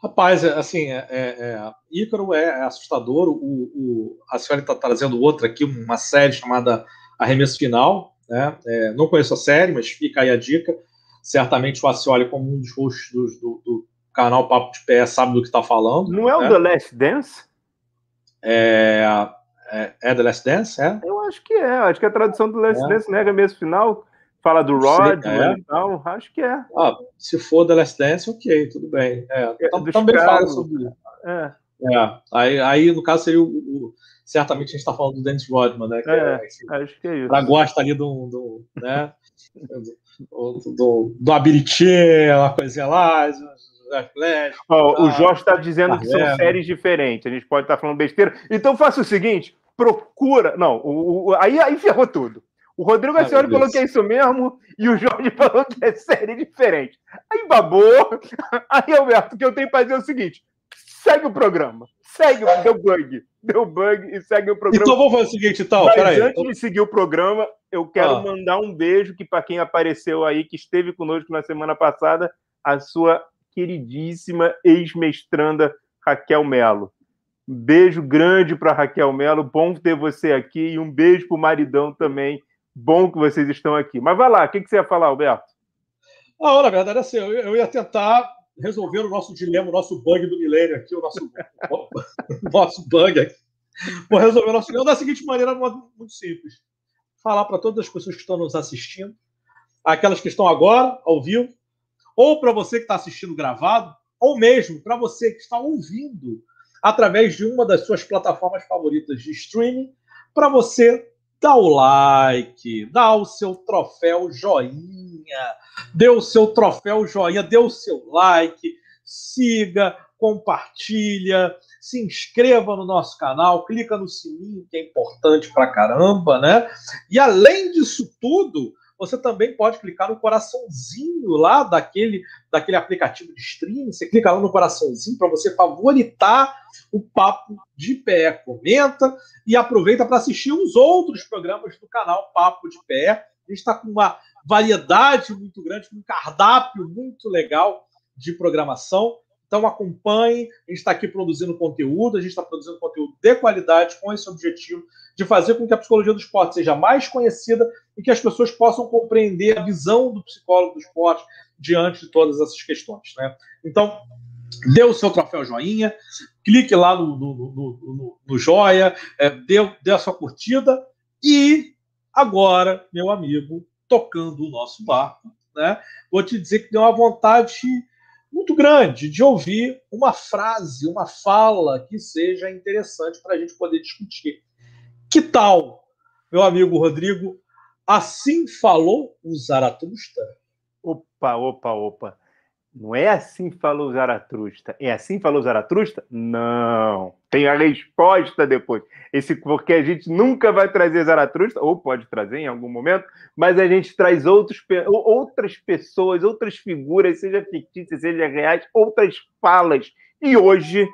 Rapaz, é, assim, é, é, é, Ícaro é assustador. O, o, a senhora está trazendo outra aqui, uma série chamada Arremesso Final. Né? É, não conheço a série, mas fica aí a dica. Certamente o Acioli, como um dos hosts do, do, do canal Papo de Pé, sabe do que está falando.
Não é o né? The Last Dance?
É, é, é The Last Dance, é?
Eu acho que é. Acho que a tradução do Last é. Dance, né? Mesmo final, fala do Rod é. e tal. Acho que é.
Ah, se for The Last Dance, ok, tudo bem. É, é também fala sobre isso. É. é. Aí, aí, no caso, seria o, o certamente a gente está falando do Dennis Rodman, né?
Que é, é, acho que é isso.
Ela gosta ali do, do né? do, do, do Abiritinha, uma coisinha lá,
Oh, o Jorge está dizendo tá que são séries diferentes. A gente pode estar tá falando besteira. Então faça o seguinte: procura. Não, o, o, aí, aí ferrou tudo. O Rodrigo Ascioli falou que é isso mesmo e o Jorge falou que é série diferente. Aí babou. Aí, Alberto, o que eu tenho para fazer é o seguinte: segue o programa. Segue, deu bug. Deu bug e segue o programa.
Então vamos fazer o seguinte, então.
Mas antes então... de seguir o programa, eu quero ah. mandar um beijo que para quem apareceu aí, que esteve conosco na semana passada, a sua queridíssima ex-mestranda Raquel Melo. Um beijo grande para Raquel Melo, bom ter você aqui e um beijo para o maridão também. Bom que vocês estão aqui. Mas vai lá, o que, que você ia falar, Alberto?
Ah, na verdade, assim, eu, eu ia tentar resolver o nosso dilema, o nosso bug do milênio aqui, o nosso, o nosso bug aqui. Vou resolver o nosso dilema da seguinte maneira, muito simples. Falar para todas as pessoas que estão nos assistindo, aquelas que estão agora, ao vivo, ou para você que está assistindo gravado, ou mesmo para você que está ouvindo através de uma das suas plataformas favoritas de streaming, para você dar o like, dar o seu troféu joinha, dê o seu troféu joinha, dê o seu like, siga, compartilha, se inscreva no nosso canal, clica no sininho que é importante pra caramba, né? E além disso tudo, você também pode clicar no coraçãozinho lá daquele, daquele aplicativo de streaming. Você clica lá no coraçãozinho para você favoritar o Papo de Pé. Comenta e aproveita para assistir os outros programas do canal Papo de Pé. A gente está com uma variedade muito grande, com um cardápio muito legal de programação. Então acompanhe, a gente está aqui produzindo conteúdo, a gente está produzindo conteúdo de qualidade com esse objetivo de fazer com que a psicologia do esporte seja mais conhecida e que as pessoas possam compreender a visão do psicólogo do esporte diante de todas essas questões. Né? Então, dê o seu troféu joinha, clique lá no, no, no, no joia, é, dê, dê a sua curtida e agora, meu amigo, tocando o nosso barco, né? vou te dizer que deu uma vontade muito grande de ouvir uma frase, uma fala que seja interessante para a gente poder discutir. Que tal, meu amigo Rodrigo, assim falou o Zaratustra?
Opa, opa, opa. Não é assim falou Zaratustra. É assim falou Zaratustra? Não. Tem a resposta depois. Esse, porque a gente nunca vai trazer Zaratustra, ou pode trazer em algum momento, mas a gente traz outros, outras pessoas, outras figuras, seja fictícias, seja reais, outras falas. E hoje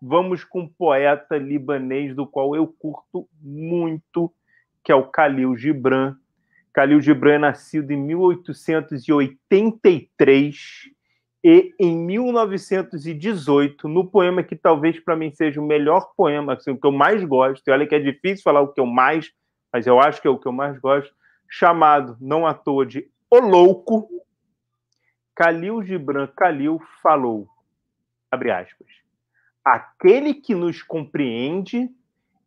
vamos com um poeta libanês do qual eu curto muito, que é o Khalil Gibran. Khalil Gibran é nascido em 1883 e em 1918, no poema que talvez para mim seja o melhor poema, assim, o que eu mais gosto, e olha que é difícil falar o que eu mais, mas eu acho que é o que eu mais gosto, chamado, não à toa, de O Louco, Khalil Gibran Khalil falou, abre aspas, aquele que nos compreende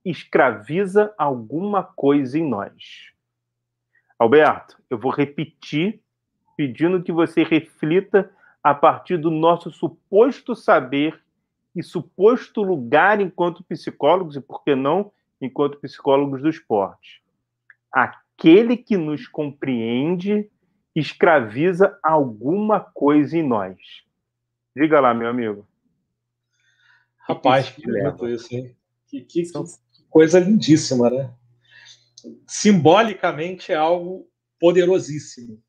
escraviza alguma coisa em nós. Alberto, eu vou repetir, pedindo que você reflita a partir do nosso suposto saber e suposto lugar enquanto psicólogos, e por que não enquanto psicólogos do esporte. Aquele que nos compreende escraviza alguma coisa em nós. Diga lá, meu amigo.
Rapaz, que bonito isso, hein? Que, que, que coisa lindíssima, né? Simbolicamente é algo poderosíssimo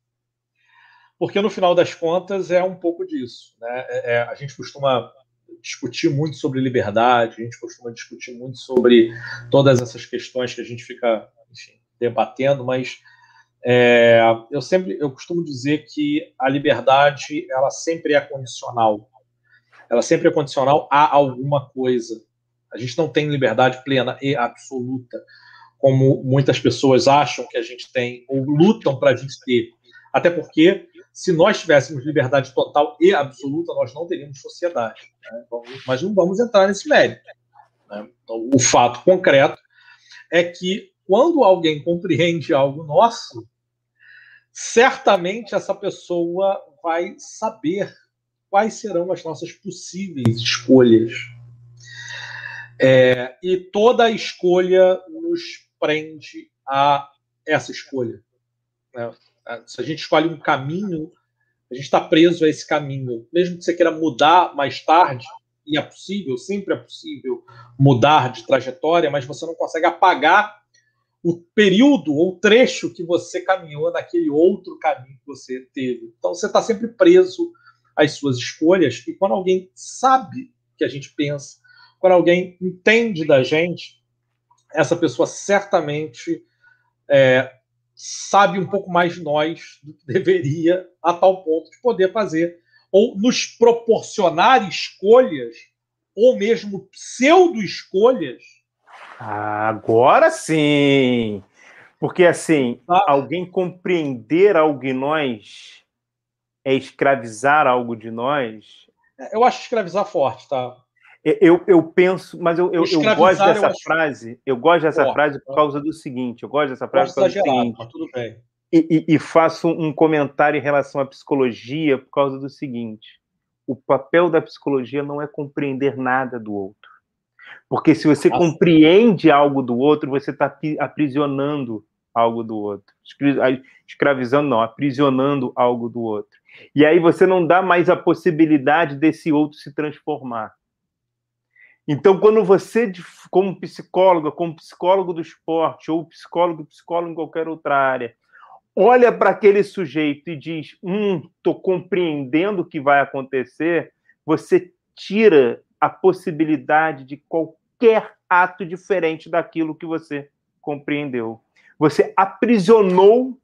porque no final das contas é um pouco disso. Né? É, é, a gente costuma discutir muito sobre liberdade, a gente costuma discutir muito sobre todas essas questões que a gente fica enfim, debatendo, mas é, eu sempre eu costumo dizer que a liberdade ela sempre é condicional. Ela sempre é condicional a alguma coisa. A gente não tem liberdade plena e absoluta, como muitas pessoas acham que a gente tem ou lutam para a gente ter. Até porque se nós tivéssemos liberdade total e absoluta, nós não teríamos sociedade. Né? Mas não vamos entrar nesse mérito. Né? Então, o fato concreto é que quando alguém compreende algo nosso, certamente essa pessoa vai saber quais serão as nossas possíveis escolhas. É, e toda escolha nos prende a essa escolha. Né? Se a gente escolhe um caminho, a gente está preso a esse caminho. Mesmo que você queira mudar mais tarde, e é possível, sempre é possível mudar de trajetória, mas você não consegue apagar o período ou trecho que você caminhou naquele outro caminho que você teve. Então você está sempre preso às suas escolhas, e quando alguém sabe que a gente pensa, quando alguém entende da gente, essa pessoa certamente é, sabe um pouco mais de nós do que deveria, a tal ponto de poder fazer ou nos proporcionar escolhas, ou mesmo pseudo-escolhas.
Agora sim! Porque, assim, ah. alguém compreender algo em nós é escravizar algo de nós.
É, eu acho escravizar forte, tá?
Eu, eu penso, mas eu, eu, eu gosto dessa eu frase. Eu gosto dessa frase por causa do seguinte. Eu gosto dessa frase por causa do seguinte. Mas tudo bem. E, e, e faço um comentário em relação à psicologia por causa do seguinte: o papel da psicologia não é compreender nada do outro. Porque se você Nossa. compreende algo do outro, você está aprisionando algo do outro. Escravizando, não, aprisionando algo do outro. E aí você não dá mais a possibilidade desse outro se transformar. Então, quando você, como psicóloga, como psicólogo do esporte, ou psicólogo, psicólogo em qualquer outra área, olha para aquele sujeito e diz: Hum, estou compreendendo o que vai acontecer, você tira a possibilidade de qualquer ato diferente daquilo que você compreendeu. Você aprisionou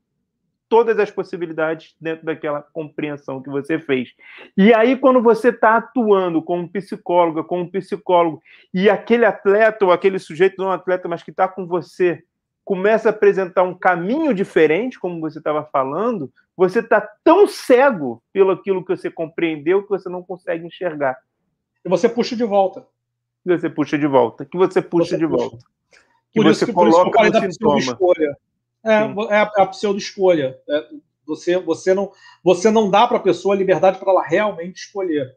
todas as possibilidades dentro daquela compreensão que você fez. E aí, quando você está atuando como psicóloga, como psicólogo, e aquele atleta ou aquele sujeito, não atleta, mas que está com você, começa a apresentar um caminho diferente, como você estava falando, você está tão cego pelo aquilo que você compreendeu que você não consegue enxergar.
E você puxa de volta.
Que você puxa de volta. Que você puxa você de puxa. volta. Que por você isso, coloca no sintoma.
Escolha. É, é a, é a pseudo-escolha. É, você, você, não, você não dá para a pessoa a liberdade para ela realmente escolher.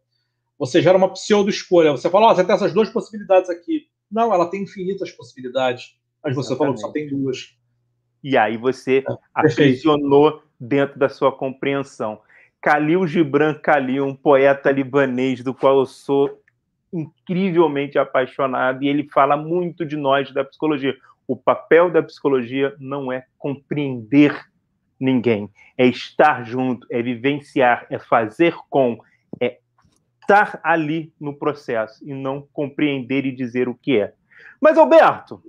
Você gera uma pseudo-escolha. Você fala, oh, você tem essas duas possibilidades aqui. Não, ela tem infinitas possibilidades. Mas você Exatamente. falou que só tem duas.
E aí você é, aprisionou dentro da sua compreensão. Khalil Gibran Khalil, um poeta libanês do qual eu sou incrivelmente apaixonado, e ele fala muito de nós, da psicologia. O papel da psicologia não é compreender ninguém, é estar junto, é vivenciar, é fazer com, é estar ali no processo e não compreender e dizer o que é. Mas, Alberto,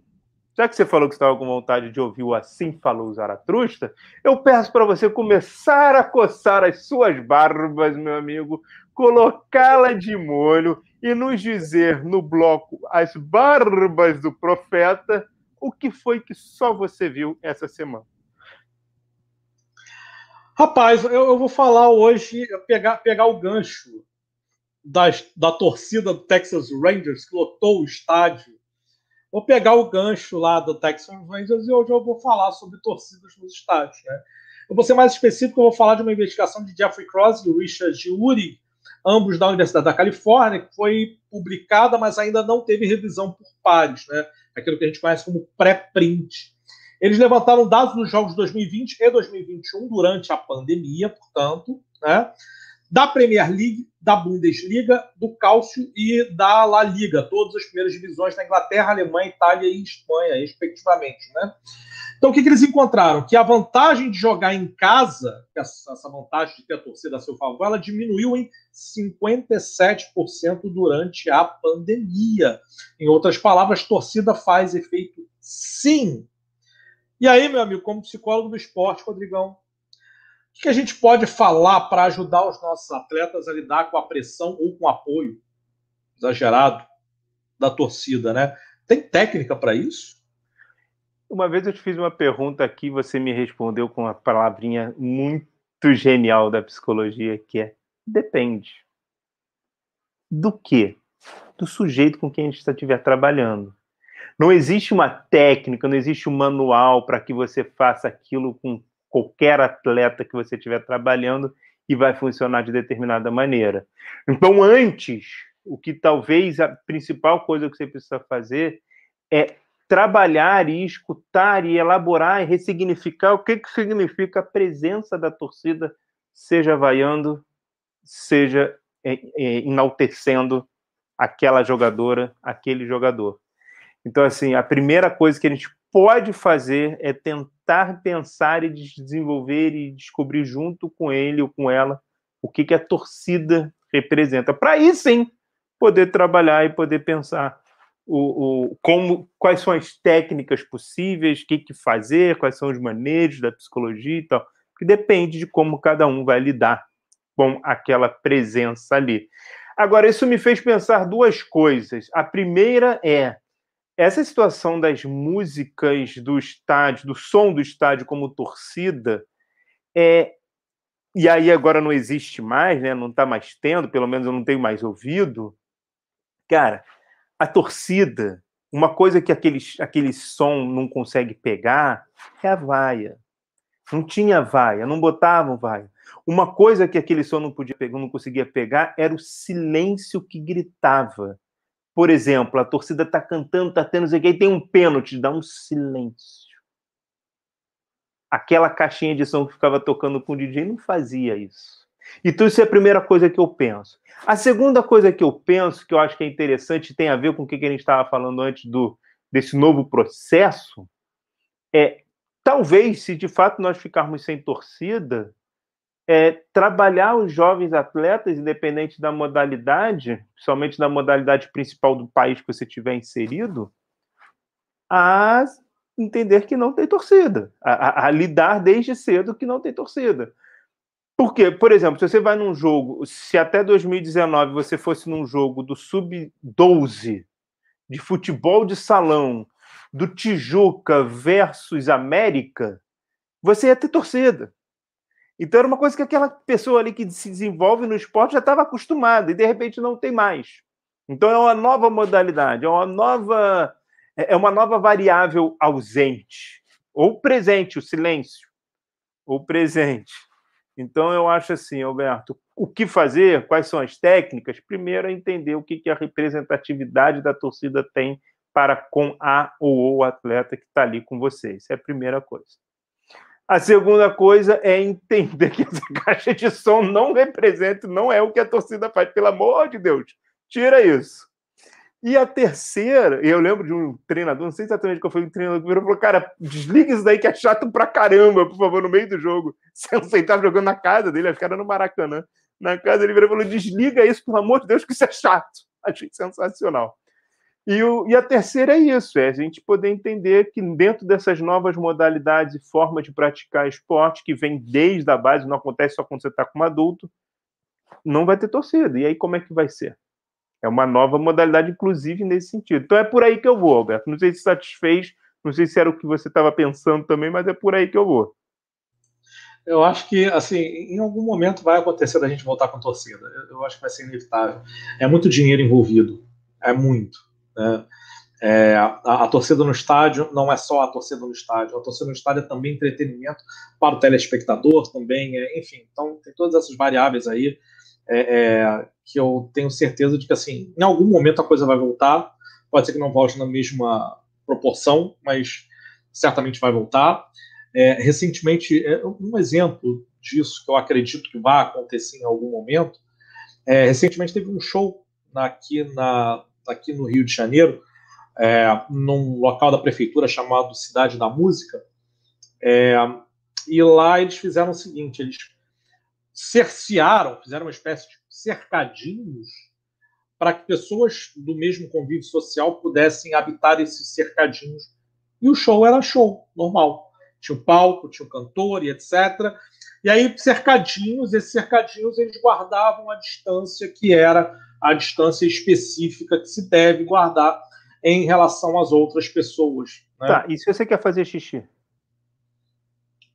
já que você falou que estava com vontade de ouvir o Assim Falou Zaratrusta, eu peço para você começar a coçar as suas barbas, meu amigo, colocá-la de molho e nos dizer no bloco As Barbas do Profeta o que foi que só você viu essa semana.
Rapaz, eu, eu vou falar hoje, pegar, pegar o gancho das, da torcida do Texas Rangers, que lotou o estádio Vou pegar o gancho lá do Texas Rangers e hoje eu vou falar sobre torcidas nos estádios. Né? Eu vou ser mais específico, eu vou falar de uma investigação de Jeffrey Cross e Richard Uri, ambos da Universidade da Califórnia, que foi publicada, mas ainda não teve revisão por pares, né? Aquilo que a gente conhece como pré-print. Eles levantaram dados dos jogos de 2020 e 2021 durante a pandemia, portanto, né? Da Premier League, da Bundesliga, do Cálcio e da La Liga, todas as primeiras divisões da Inglaterra, Alemanha, Itália e Espanha, respectivamente. Né? Então, o que, que, eles encontraram? Que a vantagem de jogar em casa, essa vantagem de ter a torcida a seu favor, ela diminuiu em 57% durante a pandemia. Em outras palavras, torcida faz efeito sim. E aí, meu amigo, como psicólogo do esporte, Rodrigão, o que a gente pode falar para ajudar os nossos atletas a lidar com a pressão ou com o apoio exagerado da torcida, né? Tem técnica para isso?
Uma vez eu te fiz uma pergunta aqui, você me respondeu com uma palavrinha muito genial da psicologia, que é depende. Do que? Do sujeito com quem a gente estiver trabalhando. Não existe uma técnica, não existe um manual para que você faça aquilo com qualquer atleta que você estiver trabalhando e vai funcionar de determinada maneira. Então, antes, o que talvez a principal coisa que você precisa fazer é trabalhar e escutar e elaborar e ressignificar o que, que significa a presença da torcida, seja vaiando, seja é, é, enaltecendo aquela jogadora, aquele jogador. Então, assim, a primeira coisa que a gente pode fazer é tentar pensar e desenvolver e descobrir junto com ele ou com ela o que, que a torcida representa. Para aí sim poder trabalhar e poder pensar o, o, como, quais são as técnicas possíveis, o que, que fazer, quais são os manejos da psicologia e tal. Que depende de como cada um vai lidar com aquela presença ali. Agora, isso me fez pensar duas coisas. A primeira é essa situação das músicas do estádio, do som do estádio como torcida, é, e aí agora não existe mais, né? Não está mais tendo, pelo menos eu não tenho mais ouvido. Cara, a torcida, uma coisa que aquele, aquele som não consegue pegar é a vaia. Não tinha vaia, não botavam vaia. Uma coisa que aquele som não podia pegar, não conseguia pegar era o silêncio que gritava. Por exemplo, a torcida está cantando, está tendo, sei que, tem um pênalti, dá um silêncio. Aquela caixinha de som que ficava tocando com o DJ não fazia isso. Então, isso é a primeira coisa que eu penso. A segunda coisa que eu penso, que eu acho que é interessante, tem a ver com o que a gente estava falando antes do, desse novo processo, é talvez, se de fato nós ficarmos sem torcida, é, trabalhar os jovens atletas, independente da modalidade, principalmente da modalidade principal do país que você tiver inserido, a entender que não tem torcida, a, a, a lidar desde cedo que não tem torcida. Porque, por exemplo, se você vai num jogo, se até 2019 você fosse num jogo do Sub-12 de futebol de salão, do Tijuca versus América, você ia ter torcida. Então era uma coisa que aquela pessoa ali que se desenvolve no esporte já estava acostumada e de repente não tem mais. Então é uma nova modalidade, é uma nova é, é uma nova variável ausente ou presente, o silêncio ou presente. Então eu acho assim, Alberto, o que fazer? Quais são as técnicas? Primeiro é entender o que a representatividade da torcida tem para com a ou o atleta que está ali com você. Isso é a primeira coisa. A segunda coisa é entender que essa caixa de som não representa, não é o que a torcida faz. Pelo amor de Deus, tira isso. E a terceira, eu lembro de um treinador, não sei exatamente qual foi o treinador, que falou: cara, desliga isso daí que é chato pra caramba, por favor, no meio do jogo. Você não sei, estava jogando na casa dele, acho que era no Maracanã. Na casa ele falou: desliga isso, pelo amor de Deus, que isso é chato. Achei sensacional. E, o, e a terceira é isso: é a gente poder entender que dentro dessas novas modalidades e formas de praticar esporte, que vem desde a base, não acontece só quando você está como adulto, não vai ter torcida. E aí, como é que vai ser? É uma nova modalidade, inclusive, nesse sentido. Então é por aí que eu vou, Alberto. Não sei se satisfez, não sei se era o que você estava pensando também, mas é por aí que eu vou.
Eu acho que, assim, em algum momento vai acontecer da gente voltar com torcida. Eu acho que vai ser inevitável. É muito dinheiro envolvido. É muito. Né? É, a, a, torcida no estádio não é só a torcida no estádio, a torcida no estádio é também entretenimento para o telespectador, também, é, enfim, então tem todas essas variáveis aí é, é, que eu tenho certeza de que assim, em algum momento a coisa vai voltar, pode ser que não volte na mesma proporção, mas certamente vai voltar. É, recentemente, é, um exemplo disso que eu acredito que vai acontecer em algum momento, recentemente teve um show aqui na, aqui no Rio de Janeiro, é, num local da prefeitura chamado Cidade da Música. É, e lá eles fizeram o seguinte: eles cercearam, fizeram uma espécie de cercadinhos para que pessoas do mesmo convívio social pudessem habitar esses cercadinhos. E o show era show, normal. Tinha um palco, tinha um cantor e etc. E aí, cercadinhos, esses cercadinhos, eles guardavam a distância que era a distância específica que se deve guardar em relação às outras pessoas. Né?
Tá, e se você quer fazer xixi?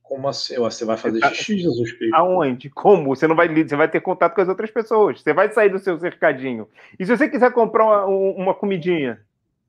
Como assim? Você vai fazer tá xixi, Jesus Cristo?
Aonde? Como? Você não vai você vai ter contato com as outras pessoas. Você vai sair do seu cercadinho. E se você quiser comprar uma, uma comidinha?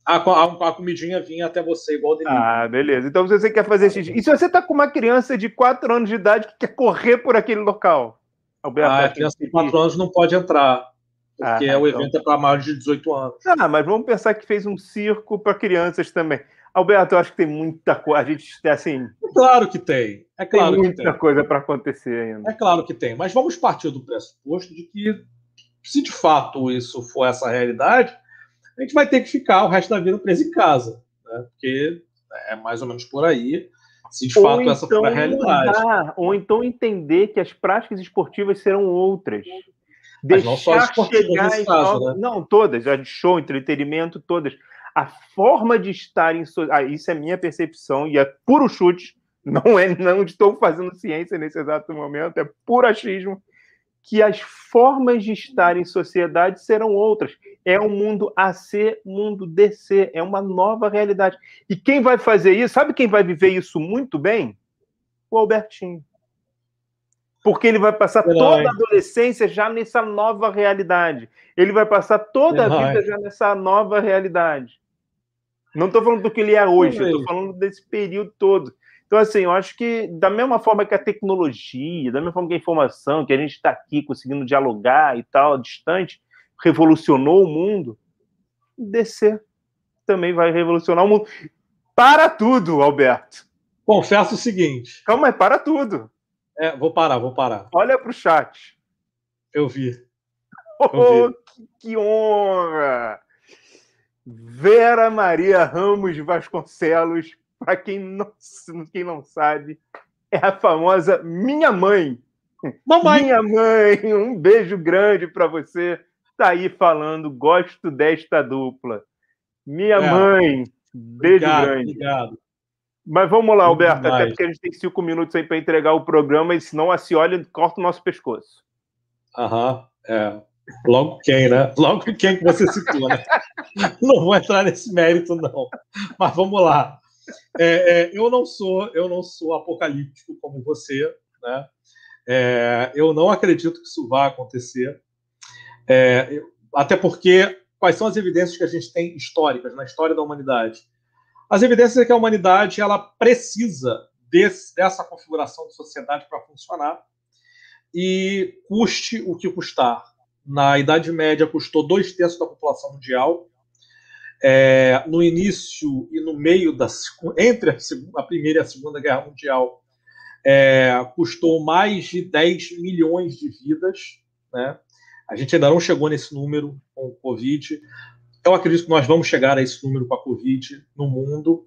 A, a, a, comidinha vinha até você, igual dele.
Ah, beleza. Então se você quer fazer xixi. E se você tá com uma criança de 4 anos de idade que quer correr por aquele local?
Alberto, ah, a criança de 4 anos não pode entrar. Porque ah, o então. evento é para maiores de 18 anos.
Ah, mas vamos pensar que fez um circo para crianças também. Alberto, eu acho que tem muita coisa. A gente assim.
Claro que tem. É claro
tem muita tem. coisa para acontecer ainda.
É claro que tem. Mas vamos partir do pressuposto de que, se de fato isso for essa realidade, a gente vai ter que ficar o resto da vida preso em casa. Né? Porque é mais ou menos por aí. Se de ou fato então essa for a então realidade.
Mudar, ou então entender que as práticas esportivas serão outras.
Mas não só chegar nesse caso, né?
Não, todas, show, entretenimento, todas. A forma de estar em. So... Ah, isso é minha percepção e é puro chute. Não é, não estou fazendo ciência nesse exato momento, é puro achismo. Que as formas de estar em sociedade serão outras. É um mundo AC, mundo DC, é uma nova realidade. E quem vai fazer isso, sabe quem vai viver isso muito bem? O Albertinho. Porque ele vai passar toda a adolescência já nessa nova realidade. Ele vai passar toda a vida já nessa nova realidade. Não estou falando do que ele é hoje, estou falando desse período todo. Então, assim, eu acho que da mesma forma que a tecnologia, da mesma forma que a informação, que a gente está aqui conseguindo dialogar e tal, distante, revolucionou o mundo, descer também vai revolucionar o mundo. Para tudo, Alberto.
Confesso o seguinte.
Calma aí, para tudo.
É, vou parar, vou parar.
Olha para o chat.
Eu vi.
Eu oh, vi. Que, que honra! Vera Maria Ramos Vasconcelos, para quem não, quem não sabe, é a famosa minha mãe.
Mamãe.
Minha mãe, um beijo grande para você. Tá aí falando, gosto desta dupla. Minha é. mãe, beijo obrigado, grande. Obrigado. Mas vamos lá, Alberto, até porque a gente tem cinco minutos aí para entregar o programa, e senão a Cioli corta o nosso pescoço.
Aham, é. Logo quem, né? Logo quem que você citou, né? Não vou entrar nesse mérito, não. Mas vamos lá. É, é, eu não sou, eu não sou apocalíptico como você, né? É, eu não acredito que isso vá acontecer. É, até porque quais são as evidências que a gente tem históricas na história da humanidade? As evidências é que a humanidade ela precisa desse, dessa configuração de sociedade para funcionar e custe o que custar. Na Idade Média custou dois terços da população mundial. É, no início e no meio da entre a, primeira e a segunda guerra mundial é, custou mais de 10 milhões de vidas, né? A gente ainda não chegou nesse número com o Covid. Eu acredito que nós vamos chegar a esse número com a Covid no mundo.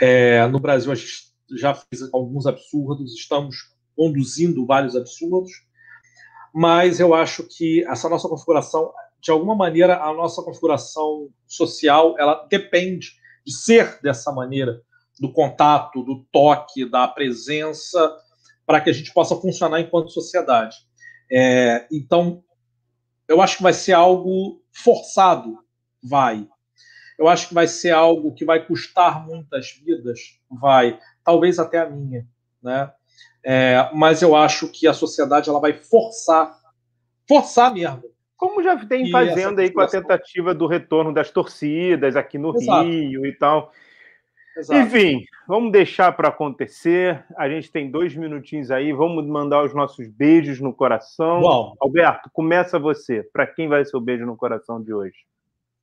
É, no Brasil, a gente já fez alguns absurdos, estamos conduzindo vários absurdos, mas eu acho que essa nossa configuração, de alguma maneira, a nossa configuração social, ela depende de ser dessa maneira, do contato, do toque, da presença, para que a gente possa funcionar enquanto sociedade. É, então, eu acho que vai ser algo forçado, vai. Eu acho que vai ser algo que vai custar muitas vidas, vai. Talvez até a minha, né? É, mas eu acho que a sociedade ela vai forçar, forçar mesmo.
Como já tem fazendo aí com a tentativa do retorno das torcidas aqui no Exato. Rio e tal. Exato. Enfim, vamos deixar para acontecer. A gente tem dois minutinhos aí. Vamos mandar os nossos beijos no coração. Bom, Alberto, começa você. Para quem vai ser o beijo no coração de hoje?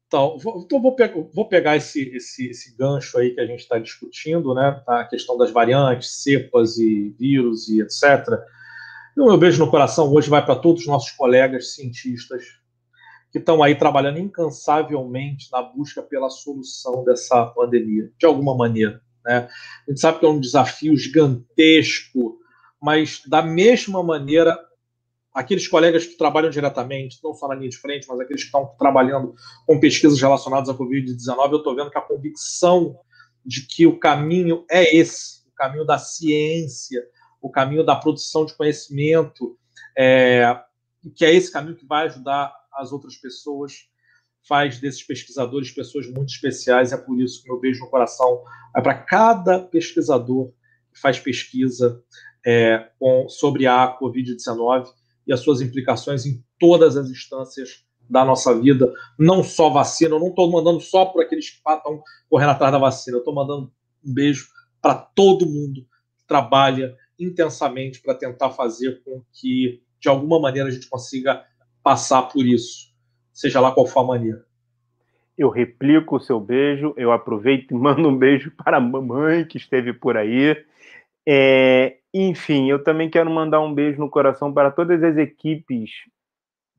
Então, vou, então vou, pe vou pegar esse, esse, esse, gancho aí que a gente está discutindo, né? A questão das variantes, cepas e vírus e etc. E o meu beijo no coração hoje vai para todos os nossos colegas cientistas que estão aí trabalhando incansavelmente na busca pela solução dessa pandemia, de alguma maneira. Né? A gente sabe que é um desafio gigantesco, mas da mesma maneira, aqueles colegas que trabalham diretamente, não só na linha de frente, mas aqueles que estão trabalhando com pesquisas relacionadas à Covid-19, eu estou vendo que a convicção de que o caminho é esse, o caminho da ciência, o caminho da produção de conhecimento, é, que é esse caminho que vai ajudar as outras pessoas, faz desses pesquisadores pessoas muito especiais. É por isso que meu beijo no coração é para cada pesquisador que faz pesquisa é, com, sobre a Covid-19 e as suas implicações em todas as instâncias da nossa vida, não só vacina. Eu não estou mandando só para aqueles que estão correndo atrás da vacina, eu estou mandando um beijo para todo mundo que trabalha intensamente para tentar fazer com que, de alguma maneira, a gente consiga passar por isso, seja lá qual for a maneira.
Eu replico o seu beijo, eu aproveito e mando um beijo para a mamãe que esteve por aí. É, enfim, eu também quero mandar um beijo no coração para todas as equipes,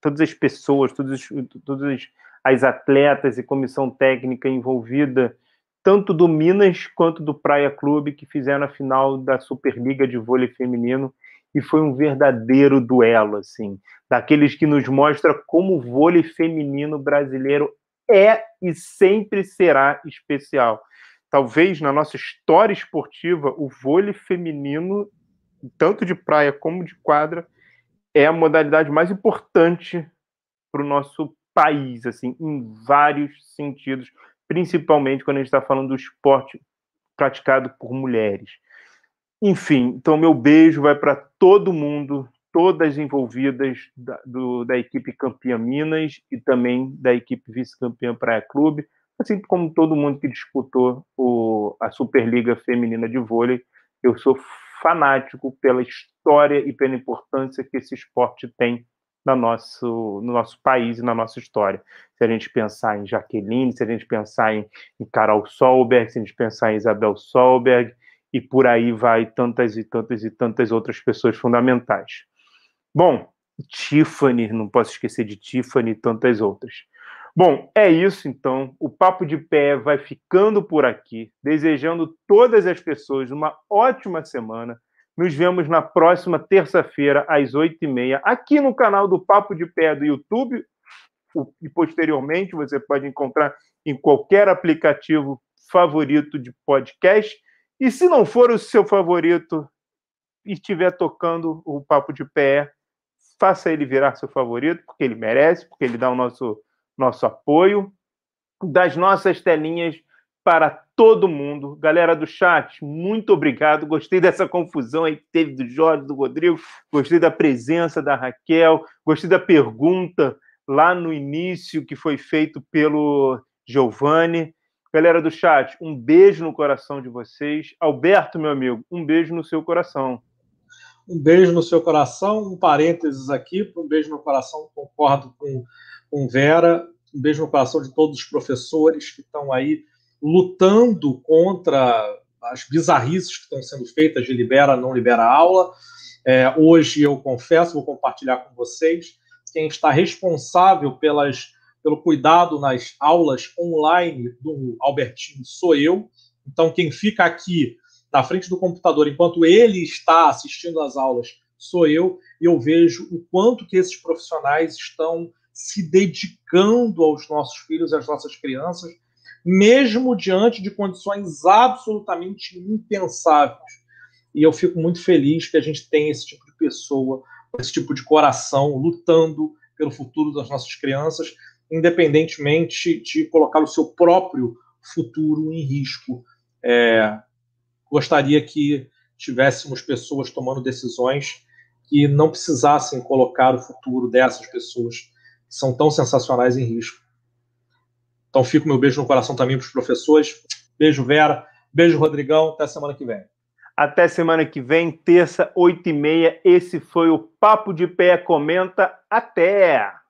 todas as pessoas, todas, todas as atletas e comissão técnica envolvida, tanto do Minas quanto do Praia Clube, que fizeram a final da Superliga de Vôlei Feminino e foi um verdadeiro duelo, assim, daqueles que nos mostra como o vôlei feminino brasileiro é e sempre será especial. Talvez na nossa história esportiva, o vôlei feminino, tanto de praia como de quadra, é a modalidade mais importante para o nosso país, assim, em vários sentidos, principalmente quando a gente está falando do esporte praticado por mulheres. Enfim, então meu beijo vai para todo mundo todas envolvidas da, do, da equipe campeã Minas e também da equipe vice-campeã Praia Clube, assim como todo mundo que disputou o, a Superliga Feminina de Vôlei. Eu sou fanático pela história e pela importância que esse esporte tem no nosso, no nosso país e na nossa história. Se a gente pensar em Jaqueline, se a gente pensar em, em Carol Solberg, se a gente pensar em Isabel Solberg, e por aí vai tantas e tantas e tantas outras pessoas fundamentais. Bom, Tiffany, não posso esquecer de Tiffany e tantas outras. Bom, é isso então. O Papo de Pé vai ficando por aqui, desejando todas as pessoas uma ótima semana. Nos vemos na próxima terça-feira, às oito e meia, aqui no canal do Papo de Pé do YouTube. E posteriormente você pode encontrar em qualquer aplicativo favorito de podcast. E se não for o seu favorito e estiver tocando o Papo de Pé, faça ele virar seu favorito, porque ele merece, porque ele dá o nosso, nosso apoio. Das nossas telinhas para todo mundo. Galera do chat, muito obrigado. Gostei dessa confusão aí que teve do Jorge, do Rodrigo. Gostei da presença da Raquel. Gostei da pergunta lá no início que foi feito pelo Giovanni. Galera do chat, um beijo no coração de vocês. Alberto, meu amigo, um beijo no seu coração.
Um beijo no seu coração. Um parênteses aqui, um beijo no coração. Concordo com, com Vera. Um beijo no coração de todos os professores que estão aí lutando contra as bizarrices que estão sendo feitas de libera, não libera aula. É, hoje eu confesso, vou compartilhar com vocês, quem está responsável pelas, pelo cuidado nas aulas online do Albertinho sou eu. Então, quem fica aqui na frente do computador enquanto ele está assistindo às aulas sou eu, e eu vejo o quanto que esses profissionais estão se dedicando aos nossos filhos, às nossas crianças, mesmo diante de condições absolutamente impensáveis. E eu fico muito feliz que a gente tenha esse tipo de pessoa, esse tipo de coração lutando pelo futuro das nossas crianças, independentemente de colocar o seu próprio futuro em risco. É, gostaria que tivéssemos pessoas tomando decisões que não precisassem colocar o futuro dessas pessoas que são tão sensacionais em risco. Então fica o meu beijo no coração também para os professores. Beijo, Vera. Beijo, Rodrigão. Até semana que vem.
Até semana que vem, terça, oito e meia. Esse foi o Papo de Pé Comenta. Até!